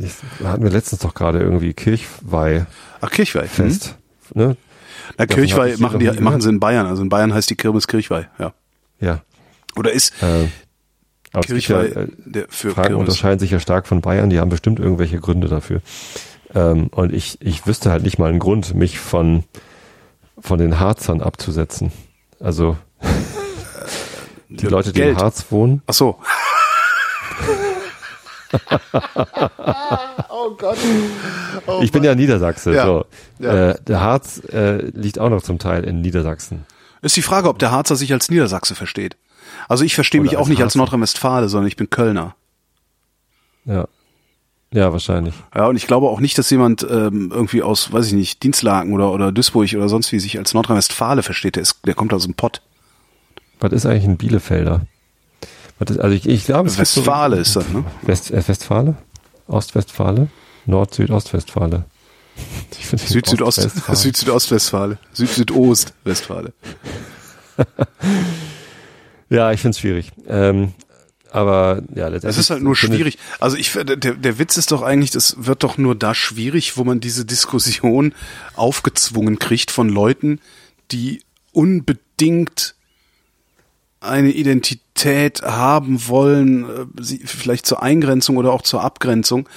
ich, hatten wir letztens doch gerade irgendwie Kirchweih Ach, Kirchweih. fest, ne? Na, Davon Kirchweih machen, die, machen sie in Bayern. Also in Bayern heißt die Kirmes Kirchweih, ja. Ja. Oder ist Äh, gibt ja, Kirchweih äh, der für Franken Kirmes. unterscheiden sich ja stark von Bayern, die haben bestimmt irgendwelche Gründe dafür. Ähm, und ich, ich wüsste halt nicht mal einen Grund, mich von, von den Harzern abzusetzen. Also die Ja, Leute, die Geld. im Harz wohnen, Ach so. ich bin ja Niedersachse. Oh Ja. So. Ja. Äh, der Harz äh, liegt auch noch zum Teil in Niedersachsen. Ist die Frage, ob der Harzer sich als Niedersachse versteht. Also ich verstehe Oder mich auch als nicht als Harzer. Nordrhein-Westfale, sondern ich bin Kölner. Ja. Ja, wahrscheinlich. Ja, und ich glaube auch nicht, dass jemand ähm, irgendwie aus, weiß ich nicht, Dienstlaken oder, oder Duisburg oder sonst wie sich als Nordrhein-Westfale versteht. Der, ist, der kommt aus dem Pott. Was ist eigentlich ein Bielefelder? Was ist, also ich, ich glaube, es gibt so- Westfale ist das, ne? West, äh, Westfale? Ostwestfale? Nord, Süd, Ostwestfale. Ich finde den Süd-Südost, Ostwestfale- Süd-Südost-Westfale. Süd-Südost-Westfale. Ja, ich finde es schwierig. Ähm, aber ja, letztendlich. Es ist halt nur schwierig. Also ich der, der Witz ist doch eigentlich, das wird doch nur da schwierig, wo man diese Diskussion aufgezwungen kriegt von Leuten, die unbedingt eine Identität haben wollen, äh, sie vielleicht zur Eingrenzung oder auch zur Abgrenzung.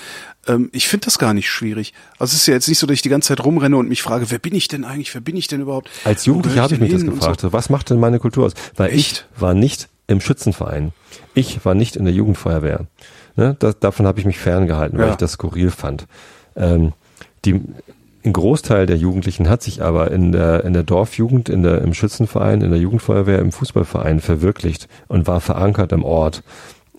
Ähm, ich finde das gar nicht schwierig. Also es ist ja jetzt nicht so, dass ich die ganze Zeit rumrenne und mich frage, wer bin ich denn eigentlich, wer bin ich denn überhaupt? Als Jugendlicher habe ich mich das gefragt. So. Was macht denn meine Kultur aus? Weil Echt? ich war nicht im Schützenverein. Ich war nicht in der Jugendfeuerwehr. Ne? Das, davon habe ich mich ferngehalten, weil ja. ich das skurril fand. Ähm, die, ein Großteil der Jugendlichen hat sich aber in der, in der Dorfjugend, in der, im Schützenverein, in der Jugendfeuerwehr, im Fußballverein verwirklicht und war verankert im Ort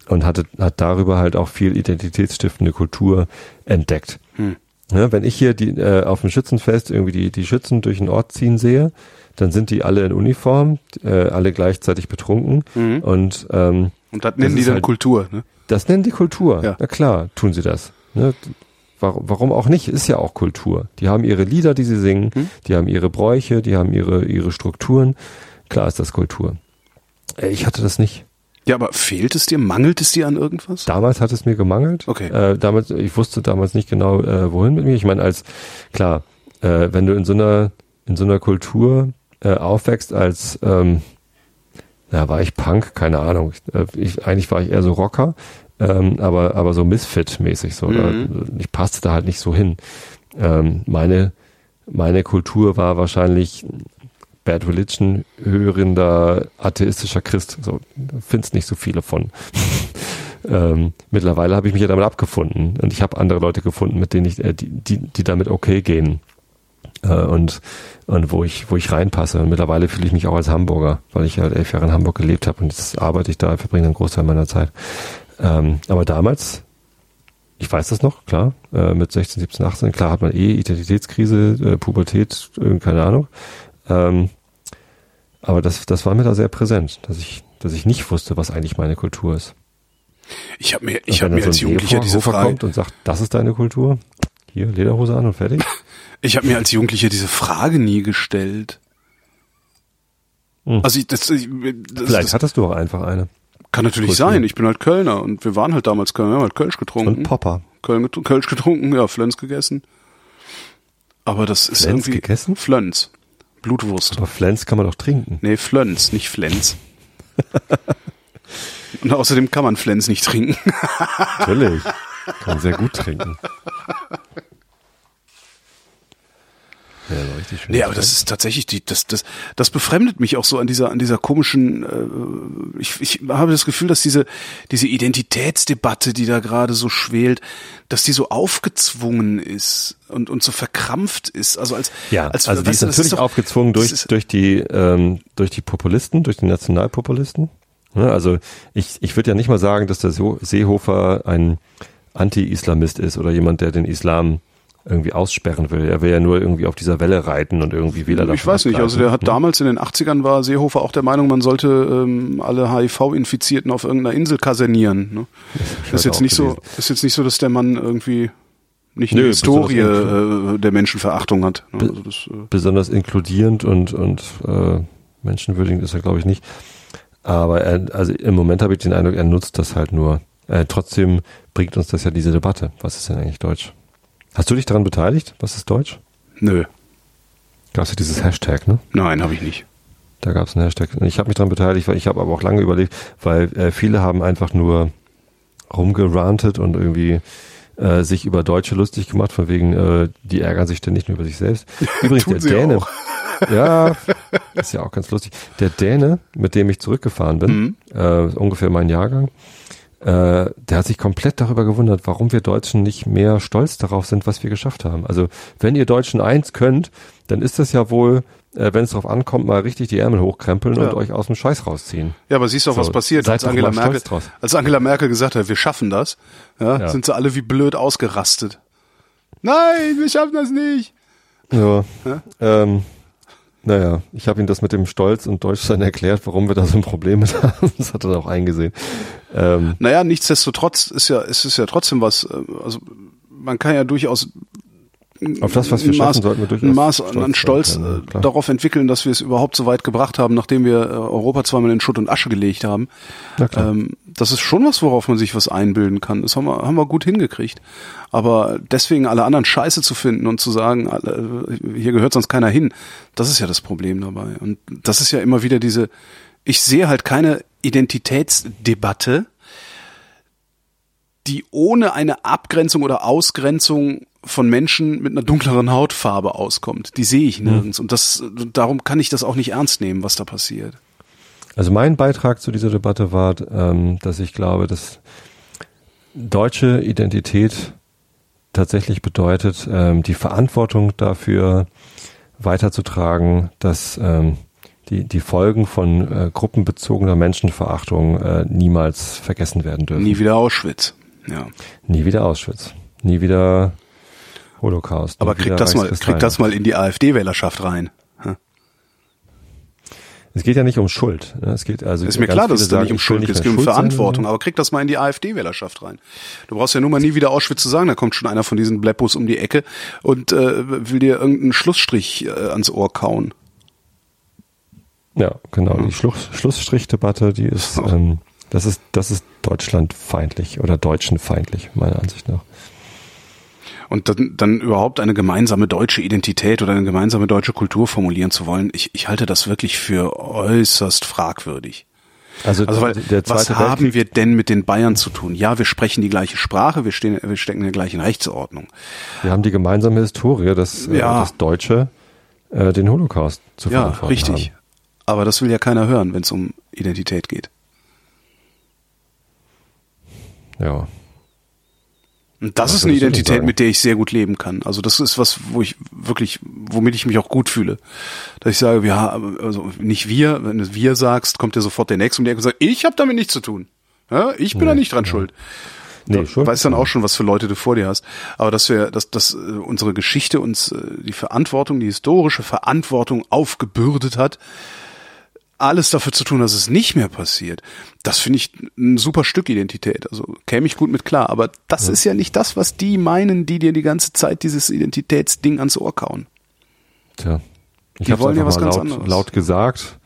und hatte, hat darüber halt auch viel identitätsstiftende Kultur entdeckt. Hm. Ja, wenn ich hier die, äh, auf dem Schützenfest irgendwie die, die Schützen durch den Ort ziehen sehe, dann sind die alle in Uniform, äh, alle gleichzeitig betrunken mhm. und ähm, und das nennen das die dann halt, Kultur, ne? Das nennen die Kultur. Ja. Na klar, tun sie das. Ne? Warum, warum auch nicht? Ist ja auch Kultur. Die haben ihre Lieder, die sie singen, mhm. die haben ihre Bräuche, die haben ihre ihre Strukturen. Klar ist das Kultur. Ich hatte das nicht. Ja, aber fehlt es dir? Mangelt es dir an irgendwas? Damals hat es mir gemangelt. Okay. Äh, damals, ich wusste damals nicht genau, äh, wohin mit mir. Ich meine, als klar, äh, wenn du in so einer in so einer Kultur äh, aufwächst als, ähm, na, war ich Punk, keine Ahnung. Ich, äh, ich, eigentlich war ich eher so Rocker, ähm, aber, aber so Misfit-mäßig so. Mhm. Da, ich passte da halt nicht so hin. Ähm, meine, meine Kultur war wahrscheinlich Bad Religion hörender atheistischer Christ. So, findest nicht so viele von. ähm, mittlerweile habe ich mich ja damit abgefunden und ich habe andere Leute gefunden, mit denen ich, äh, die, die, die damit okay gehen und und wo ich wo ich reinpasse. Und mittlerweile fühle ich mich auch als Hamburger, weil ich halt elf Jahre in Hamburg gelebt habe und jetzt arbeite ich da, verbringe einen Großteil meiner Zeit. Ähm, aber damals, ich weiß das noch, klar, äh, mit 16, 17, 18, klar hat man eh Identitätskrise, äh, Pubertät, äh, keine Ahnung. Ähm, aber das, das war mir da sehr präsent, dass ich, dass ich nicht wusste, was eigentlich meine Kultur ist. Ich habe mir, ich habe mir so als Jugendlicher diese Frage kommt und sagt, das ist deine Kultur. Hier Lederhose an und fertig. Ich habe mir als Jugendlicher diese Frage nie gestellt. Hm. Also ich, das, ich, das, Vielleicht das, hattest du auch einfach eine. Kann natürlich Kultur. sein. Ich bin halt Kölner und wir waren halt damals Kölner, wir haben halt Kölsch getrunken. Und Popper. Köln, Kölsch getrunken, ja, Flens gegessen. Aber das ist Flens irgendwie gegessen? Flens. Blutwurst. Aber Flens kann man doch trinken. Nee, Flens, nicht Flens. und außerdem kann man Flens nicht trinken. Natürlich. Kann sehr gut trinken. Ja, richtig schön. Nee, aber das ist tatsächlich die, das, das, das befremdet mich auch so an dieser, an dieser komischen, äh, ich, ich habe das Gefühl, dass diese, diese Identitätsdebatte, die da gerade so schwelt, dass die so aufgezwungen ist und, und so verkrampft ist. Also als, ja, als, also die ist natürlich ist doch, aufgezwungen durch, durch die, ähm, durch die Populisten, durch die Nationalpopulisten. Ja, also ich, ich würde ja nicht mal sagen, dass der Seehofer ein Anti-Islamist ist oder jemand, der den Islam irgendwie aussperren will. Er will ja nur irgendwie auf dieser Welle reiten und irgendwie Wähler Ich weiß nicht, also der hat damals in den 80ern war Seehofer auch der Meinung, man sollte ähm, alle HIV-Infizierten auf irgendeiner Insel kasernieren. Ne? Das ist jetzt nicht gelesen. so, ist jetzt nicht so, dass der Mann irgendwie nicht eine Nö, Historie äh, der Menschenverachtung hat. Ne? Also das, äh besonders inkludierend und und äh, menschenwürdigend ist er, glaube ich, nicht. Aber er, also im Moment habe ich den Eindruck, er nutzt das halt nur. Äh, trotzdem bringt uns das ja diese Debatte. Was ist denn eigentlich Deutsch? Hast du dich daran beteiligt? Was ist Deutsch? Nö. Gab es ja dieses Hashtag, ne? Nein, habe ich nicht. Da gab es einen Hashtag. Ich habe mich daran beteiligt, weil ich habe aber auch lange überlegt, weil äh, viele haben einfach nur rumgerantet und irgendwie äh, sich über Deutsche lustig gemacht, von wegen, äh, die ärgern sich ständig nur über sich selbst. Übrigens, der Däne. Auch. Ja, ist ja auch ganz lustig. Der Däne, mit dem ich zurückgefahren bin, mhm. äh, ungefähr mein Jahrgang, äh, der hat sich komplett darüber gewundert, warum wir Deutschen nicht mehr stolz darauf sind, was wir geschafft haben. Also wenn ihr Deutschen eins könnt, dann ist das ja wohl, äh, wenn es darauf ankommt, mal richtig die Ärmel hochkrempeln ja. und euch aus dem Scheiß rausziehen. Ja, aber siehst du auch, so, was passiert, als Angela, Merkel, als Angela Merkel gesagt hat, wir schaffen das, ja, ja. sind sie alle wie blöd ausgerastet. Nein, wir schaffen das nicht. Ja. ja? Ähm, naja, ich habe ihm das mit dem Stolz und Deutschsein erklärt, warum wir da so ein Problem mit haben. Das hat er auch eingesehen. Ähm, naja, nichtsdestotrotz ist ja, ist es ja trotzdem was, äh, also man kann ja durchaus Auf das, was wir ein schaffen, Maß, sollten wir durchaus ein Maß stolz an sein Stolz können, äh, klar. darauf entwickeln, dass wir es überhaupt so weit gebracht haben, nachdem wir äh, Europa zweimal in Schutt und Asche gelegt haben. Ähm, das ist schon was, worauf man sich was einbilden kann. Das haben wir, haben wir gut hingekriegt. Aber deswegen alle anderen Scheiße zu finden und zu sagen, hier gehört sonst keiner hin, das ist ja das Problem dabei. Und das ist ja immer wieder diese, ich sehe halt keine Identitätsdebatte, die ohne eine Abgrenzung oder Ausgrenzung von Menschen mit einer dunkleren Hautfarbe auskommt. Die sehe ich nirgends. Und das, darum kann ich das auch nicht ernst nehmen, was da passiert. Also mein Beitrag zu dieser Debatte war, ähm, dass ich glaube, dass deutsche Identität tatsächlich bedeutet, ähm, die Verantwortung dafür weiterzutragen, dass ähm, die, die Folgen von äh, gruppenbezogener Menschenverachtung äh, niemals vergessen werden dürfen. Nie wieder Auschwitz. Ja. Nie wieder Auschwitz. Nie wieder Holocaust. Aber kriegt das mal, kriegt das mal in die AfD-Wählerschaft rein. Es geht ja nicht um Schuld. ne? Es geht also Ist mir klar, dass es da nicht um Schuld geht, es geht um Verantwortung. Aber krieg das mal in die AfD-Wählerschaft rein. Du brauchst ja nur mal nie wieder Auschwitz zu sagen, da kommt schon einer von diesen Bleppos um die Ecke und äh, will dir irgendeinen Schlussstrich äh, ans Ohr kauen. Ja, genau. Die Schluss, Schlussstrichdebatte, die ist, ähm, das ist, das ist deutschlandfeindlich oder deutschenfeindlich, meiner Ansicht nach. Und dann, dann überhaupt eine gemeinsame deutsche Identität oder eine gemeinsame deutsche Kultur formulieren zu wollen, ich, ich halte das wirklich für äußerst fragwürdig. Also, Also weil, was haben Weltkrieg, wir denn mit den Bayern zu tun? Ja, wir sprechen die gleiche Sprache, wir, stehen, wir stecken in der gleichen Rechtsordnung. wir haben die gemeinsame Historie, dass äh, Ja. das Deutsche äh, den Holocaust zu Ja, verantworten richtig. haben. Aber das will ja keiner hören, wenn es um Identität geht. Ja. Und das Was ist eine Identität, mit der ich sehr gut leben kann. Also das ist was, wo ich wirklich, womit ich mich auch gut fühle. Dass ich sage, ja, also nicht wir, wenn du wir sagst, kommt dir sofort der Nächste um die Ecke und sagt, ich habe damit nichts zu tun. Ja, ich bin da nicht dran schuld. Nee, du weißt dann auch schon, was für Leute du vor dir hast. Aber dass wir, dass, dass äh, unsere Geschichte uns äh, die Verantwortung, die historische Verantwortung aufgebürdet hat, alles dafür zu tun, dass es nicht mehr passiert, das finde ich ein super Stück Identität. Also käme ich gut mit klar. Aber das ist ja nicht das, was die meinen, die dir die ganze Zeit dieses Identitätsding ans Ohr kauen. Tja. Ich Die habe wollen ja was mal ganz laut, anderes. laut gesagt.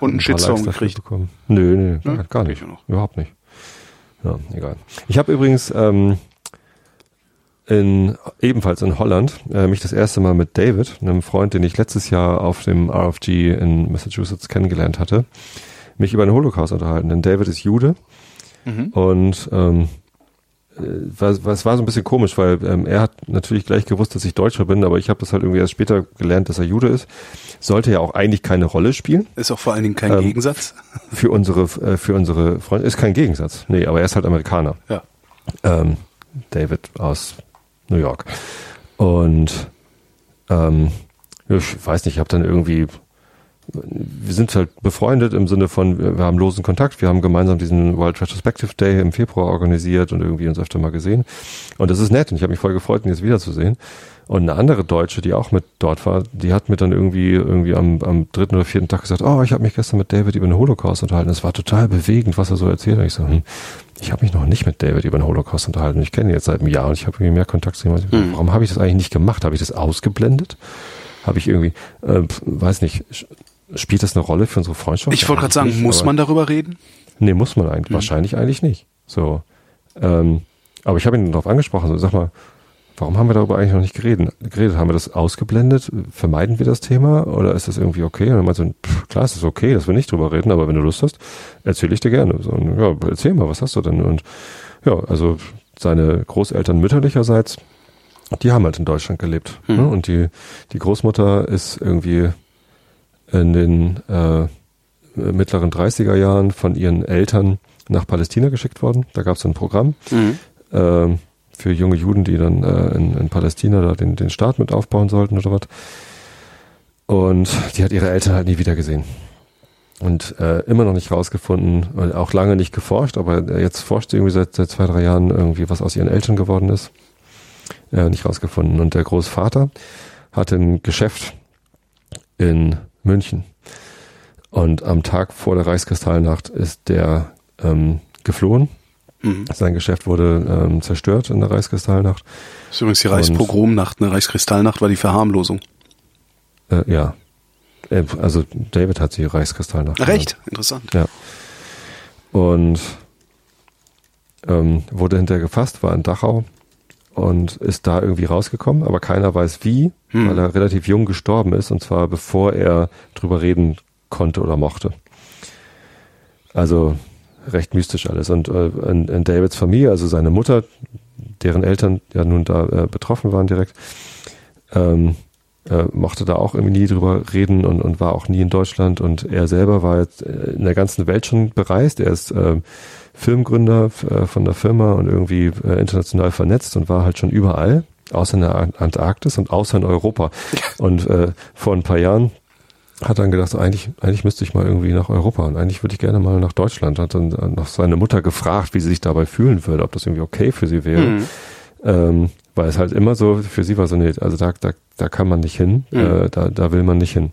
Und einen Shitstorm gekriegt. Bekommen. Nö, nö, Ja, gar nicht. Überhaupt nicht. Ja, egal. Ich habe übrigens ähm, in, ebenfalls in Holland äh, mich das erste Mal mit David, einem Freund, den ich letztes Jahr auf dem RFG in Massachusetts kennengelernt hatte, mich über den Holocaust unterhalten. Denn David ist Jude Mhm. und ähm, äh, war, war, es war so ein bisschen komisch, weil ähm, er hat natürlich gleich gewusst, dass ich Deutscher bin, aber ich habe das halt irgendwie erst später gelernt, dass er Jude ist. Sollte ja auch eigentlich keine Rolle spielen Ist auch vor allen Dingen kein Ähm, Gegensatz. für unsere äh, für unsere Freunde. Ist kein Gegensatz. Nee, aber er ist halt Amerikaner. Ja. Ähm, David aus New York. Und ähm, ich weiß nicht, ich habe dann irgendwie, wir sind halt befreundet im Sinne von, wir haben losen Kontakt, wir haben gemeinsam diesen World Retrospective Day im Februar organisiert und irgendwie uns öfter mal gesehen. Und das ist nett und ich habe mich voll gefreut, ihn jetzt wiederzusehen. Und eine andere Deutsche, die auch mit dort war, die hat mir dann irgendwie irgendwie am, am dritten oder vierten Tag gesagt, oh, ich habe mich gestern mit David über den Holocaust unterhalten. Es war total bewegend, was er so erzählt hat. Ich so, hm, ich habe mich noch nicht mit David über den Holocaust unterhalten. Ich kenne ihn jetzt seit einem Jahr und ich habe irgendwie mehr Kontakt zu ihm. Hm. Warum habe ich das eigentlich nicht gemacht? Habe ich das ausgeblendet? Habe ich irgendwie, äh, weiß nicht, spielt das eine Rolle für unsere Freundschaft? Ich wollte gerade sagen, nicht, muss man darüber reden? Nee, muss man eigentlich. Wahrscheinlich eigentlich nicht. So. Ähm, aber ich habe ihn darauf angesprochen. So, sag mal, warum haben wir darüber eigentlich noch nicht geredet? geredet? Haben wir das ausgeblendet? Vermeiden wir das Thema? Oder ist das irgendwie okay? Und dann meinte so, pff, klar, es ist okay, dass wir nicht drüber reden, aber wenn du Lust hast, erzähle ich dir gerne. So, und, ja, erzähl mal, was hast du denn? Und ja, also seine Großeltern mütterlicherseits, die haben halt in Deutschland gelebt. Hm. Ne? Und die, die Großmutter ist irgendwie in den äh, mittleren 30er Jahren von ihren Eltern nach Palästina geschickt worden. Da gab es ein Programm Mhm. ähm, für junge Juden, die dann äh, in, in Palästina da den, den Staat mit aufbauen sollten oder was. Und die hat ihre Eltern halt nie wieder gesehen. Und äh, immer noch nicht rausgefunden, und auch lange nicht geforscht, aber jetzt forscht sie irgendwie seit, seit zwei, drei Jahren irgendwie, was aus ihren Eltern geworden ist. Äh, nicht rausgefunden. Und der Großvater hatte ein Geschäft in München. Und am Tag vor der Reichskristallnacht ist der ähm, geflohen Mhm. Sein Geschäft wurde ähm, zerstört in der Reichskristallnacht. Das ist übrigens die Reichspogromnacht. Eine Reichskristallnacht war die Verharmlosung. Äh, ja. Äh, also David hat sie Reichskristallnacht. Recht, interessant. Ja. Und ähm, wurde hinterher gefasst, war in Dachau und ist da irgendwie rausgekommen, aber keiner weiß wie, hm. weil er relativ jung gestorben ist und zwar bevor er drüber reden konnte oder mochte. Also recht mystisch alles. Und äh, in, in Davids Familie, also seine Mutter, deren Eltern ja nun da äh, betroffen waren direkt, ähm, äh, mochte da auch irgendwie nie drüber reden und, und war auch nie in Deutschland. Und er selber war jetzt äh, in der ganzen Welt schon bereist. Er ist äh, Filmgründer von der Firma und irgendwie äh, international vernetzt und war halt schon überall, außer in der Antarktis und außer in Europa. Und äh, vor ein paar Jahren hat dann gedacht, eigentlich, eigentlich müsste ich mal irgendwie nach Europa und eigentlich würde ich gerne mal nach Deutschland. Hat dann noch seine Mutter gefragt, wie sie sich dabei fühlen würde, ob das irgendwie okay für sie wäre. Mhm. Ähm, weil es halt immer so, für sie war so, nee, also da, da, da kann man nicht hin, mhm. äh, da, da will man nicht hin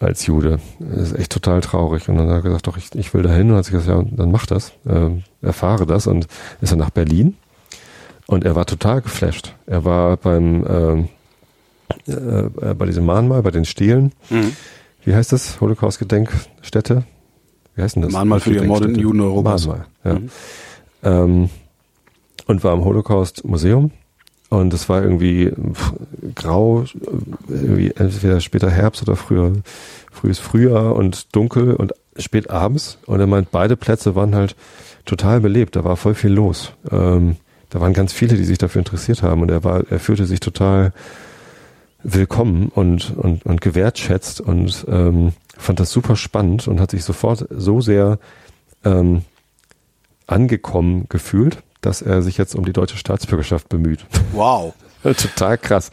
als Jude. Das ist echt total traurig. Und dann hat er gesagt, doch, ich, ich will da hin. Und hat sich gesagt, ja, dann mach das, äh, erfahre das. Und ist dann nach Berlin. Und er war total geflasht. Er war beim, ähm, äh, äh, bei diesem Mahnmal, bei den Stelen. Mhm. Wie heißt das? Holocaust-Gedenkstätte? Wie heißt denn das? Mahnmal für die ermordeten Juden Europas. Mahnmal, ja. Mhm. Ähm, und war im Holocaust-Museum. Und es war irgendwie grau, irgendwie entweder später Herbst oder früher, frühes Frühjahr und dunkel und spät abends. Und er meint, beide Plätze waren halt total belebt. Da war voll viel los. Ähm, da waren ganz viele, die sich dafür interessiert haben. Und er war, er fühlte sich total willkommen und, und, und gewertschätzt und ähm, fand das super spannend und hat sich sofort so sehr ähm, angekommen gefühlt, dass er sich jetzt um die deutsche Staatsbürgerschaft bemüht. Wow. Total krass.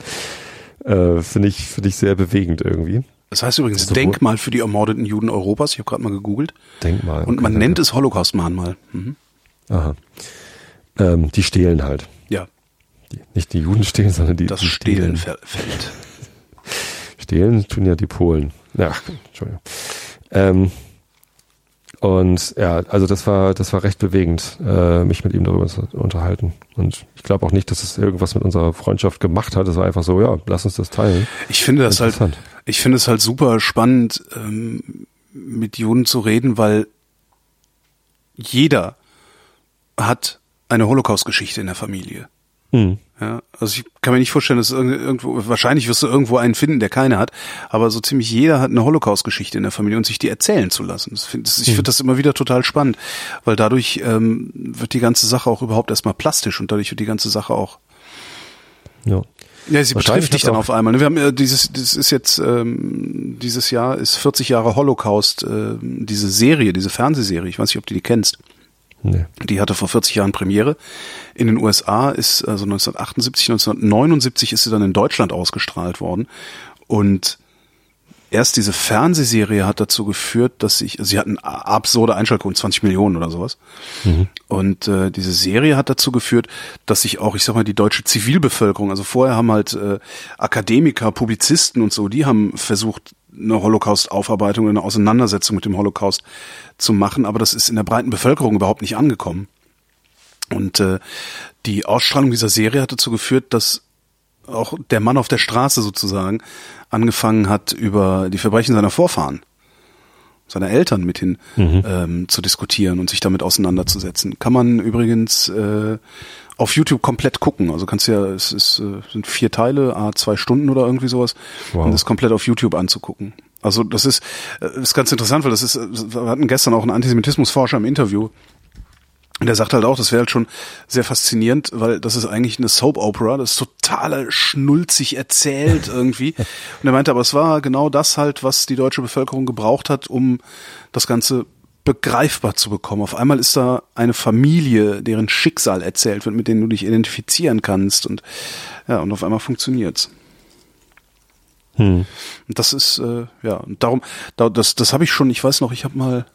Äh, Finde ich, find ich sehr bewegend irgendwie. Das heißt übrigens so Denkmal für die ermordeten Juden Europas. Ich habe gerade mal gegoogelt. Denkmal. Und man nennt es Holocaust-Mahnmal. Mhm. Aha. Ähm, die stehlen halt. Ja. Die, nicht die Juden stehlen, sondern die. Das die Stehlen fällt. Stehlen tun ja die Polen. Ach, Entschuldigung. Ähm, und ja, also das war, das war recht bewegend, äh, mich mit ihm darüber zu unterhalten. Und ich glaube auch nicht, dass es irgendwas mit unserer Freundschaft gemacht hat. Es war einfach so, ja, lass uns das teilen. Ich finde das halt, ich finde es halt super spannend, ähm, mit Juden zu reden, weil jeder hat eine Holocaust-Geschichte in der Familie. Mhm. Ja, also ich kann mir nicht vorstellen, dass irgendwo, wahrscheinlich wirst du irgendwo einen finden, der keine hat, aber so ziemlich jeder hat eine Holocaust-Geschichte in der Familie und sich die erzählen zu lassen. Das find, das, ich finde hm. das immer wieder total spannend, weil dadurch ähm, wird die ganze Sache auch überhaupt erstmal plastisch und dadurch wird die ganze Sache auch. Ja. Ja, sie betrifft dich dann auf einmal. Wir haben ja dieses, das ist jetzt ähm, dieses Jahr ist 40 Jahre Holocaust, äh, diese Serie, diese Fernsehserie. Ich weiß nicht, ob du die kennst. Nee. Die hatte vor 40 Jahren Premiere. In den USA ist also 1978, 1979 ist sie dann in Deutschland ausgestrahlt worden. Und erst diese Fernsehserie hat dazu geführt, dass ich, also sie hatten absurde Einschaltquoten, 20 Millionen oder sowas. Mhm. Und äh, diese Serie hat dazu geführt, dass sich auch, ich sag mal, die deutsche Zivilbevölkerung, also vorher haben halt äh, Akademiker, Publizisten und so, die haben versucht, eine Holocaust-Aufarbeitung, eine Auseinandersetzung mit dem Holocaust zu machen, aber das ist in der breiten Bevölkerung überhaupt nicht angekommen. Und äh, die Ausstrahlung dieser Serie hat dazu geführt, dass auch der Mann auf der Straße sozusagen angefangen hat, über die Verbrechen seiner Vorfahren, seiner Eltern mithin mhm. ähm, zu diskutieren und sich damit auseinanderzusetzen. Kann man übrigens äh, auf YouTube komplett gucken. Also kannst du ja, es ist, äh, sind vier Teile, a zwei Stunden oder irgendwie sowas, wow. und das komplett auf YouTube anzugucken. Also das ist, äh, ist ganz interessant, weil das ist, wir hatten gestern auch einen Antisemitismusforscher im Interview, der sagt halt auch, das wäre halt schon sehr faszinierend, weil das ist eigentlich eine Soap Opera, das ist total schnulzig erzählt irgendwie. Und er meinte, aber es war genau das halt, was die deutsche Bevölkerung gebraucht hat, um das Ganze begreifbar zu bekommen. Auf einmal ist da eine Familie, deren Schicksal erzählt wird, mit denen du dich identifizieren kannst und ja, und auf einmal funktioniert's. Hm. Und das ist äh, ja und darum, da, das das habe ich schon. Ich weiß noch, ich habe mal,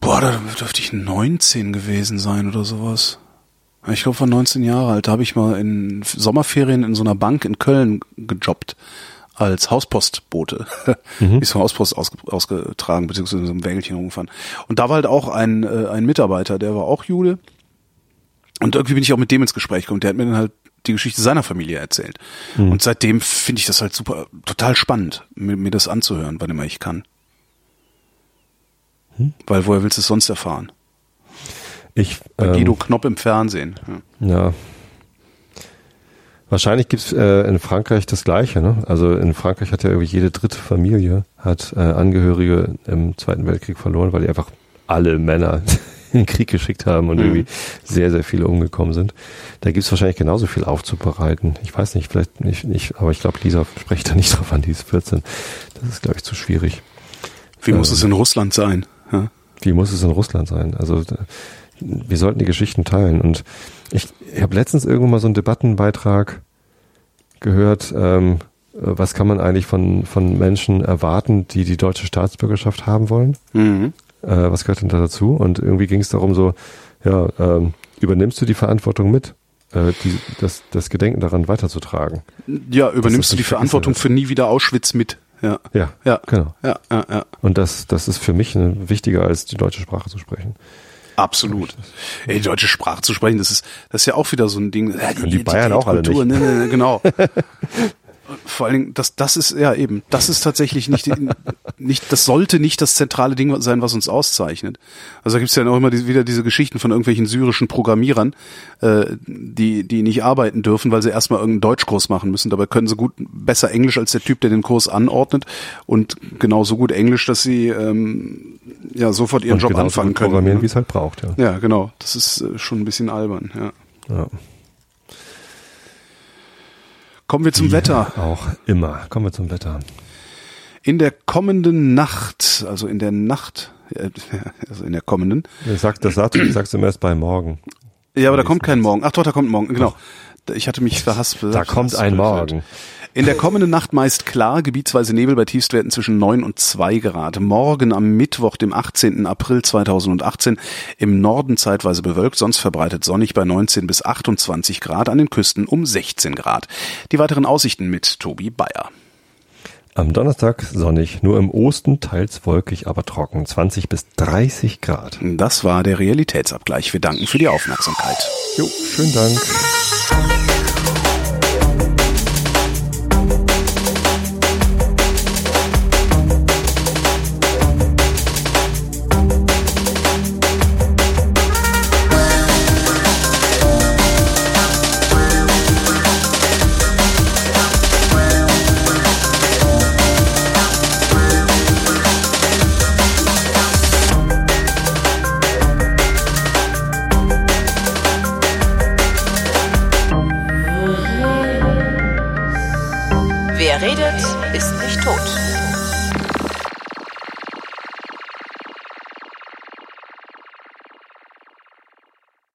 boah, da dürfte ich 19 gewesen sein oder sowas. Ich glaube, war 19 Jahre alt. Da habe ich mal in Sommerferien in so einer Bank in Köln gejobbt als Hauspostbote. Mhm. Ist vom Hauspost aus, ausgetragen, beziehungsweise in so einem Wägelchen rumgefahren. Und da war halt auch ein, äh, ein Mitarbeiter, der war auch Jude. Und irgendwie bin ich auch mit dem ins Gespräch gekommen. Der hat mir dann halt die Geschichte seiner Familie erzählt. Mhm. Und seitdem finde ich das halt super, total spannend, mir, mir das anzuhören, wann immer ich kann. Hm? Weil woher willst du es sonst erfahren? Ich, Bei ähm, Guido Knopp im Fernsehen. Ja. ja. Wahrscheinlich gibt's äh, in Frankreich das Gleiche. Ne? Also in Frankreich hat ja irgendwie jede dritte Familie hat äh, Angehörige im Zweiten Weltkrieg verloren, weil die einfach alle Männer in den Krieg geschickt haben und mhm. irgendwie sehr, sehr viele umgekommen sind. Da gibt's wahrscheinlich genauso viel aufzubereiten. Ich weiß nicht, vielleicht nicht, nicht aber ich glaube, Lisa spricht da nicht drauf an, die ist 14. Das ist, glaube ich, zu schwierig. Wie ähm, muss es in Russland sein? Ja? Wie muss es in Russland sein? Also wir sollten die Geschichten teilen. Und ich, ich habe letztens irgendwo mal so einen Debattenbeitrag gehört, ähm, was kann man eigentlich von, von Menschen erwarten, die die deutsche Staatsbürgerschaft haben wollen? Mhm. Äh, was gehört denn da dazu? Und irgendwie ging es darum so, ja, ähm, übernimmst du die Verantwortung mit? Äh, die, das, das Gedenken daran weiterzutragen. Ja, übernimmst du die Verantwortung für nie wieder Auschwitz mit? Ja. Ja, ja. genau. Ja, ja, ja. Und das, das ist für mich wichtiger, als die deutsche Sprache zu sprechen. Absolut. Ey, die deutsche Sprache zu sprechen, das ist, das ist ja auch wieder so ein Ding. Ja, die, die Bayern die auch alle nicht. Ne, ne, ne, genau. vor allen Dingen, das, das ist, ja eben, das ist tatsächlich nicht, nicht, das sollte nicht das zentrale Ding sein, was uns auszeichnet. Also da gibt's ja auch immer die, wieder diese Geschichten von irgendwelchen syrischen Programmierern, äh, die, die nicht arbeiten dürfen, weil sie erstmal irgendeinen Deutschkurs machen müssen. Dabei können sie gut, besser Englisch als der Typ, der den Kurs anordnet und genauso gut Englisch, dass sie ähm, ja sofort ihren und Job anfangen können. Programmieren, ne? wie es halt braucht, ja. Ja, genau. Das ist äh, schon ein bisschen albern, ja. ja. Kommen wir zum ja, Wetter. Auch immer. Kommen wir zum Wetter. In der kommenden Nacht, also in der Nacht, also in der kommenden. Das, sagt, das sagst, sagst du erst bei morgen. Ja, aber da kommt kein Morgen. Ach doch, da kommt Morgen, genau. Ich hatte mich verhaspelt. Da kommt ein Morgen. In der kommenden Nacht meist klar, gebietsweise Nebel bei Tiefstwerten zwischen 9 und 2 Grad. Morgen am Mittwoch, dem 18. April 2018, im Norden zeitweise bewölkt, sonst verbreitet sonnig bei 19 bis 28 Grad, an den Küsten um 16 Grad. Die weiteren Aussichten mit Tobi Bayer. Am Donnerstag sonnig, nur im Osten teils wolkig, aber trocken, 20 bis 30 Grad. Das war der Realitätsabgleich. Wir danken für die Aufmerksamkeit. Jo, schönen Dank.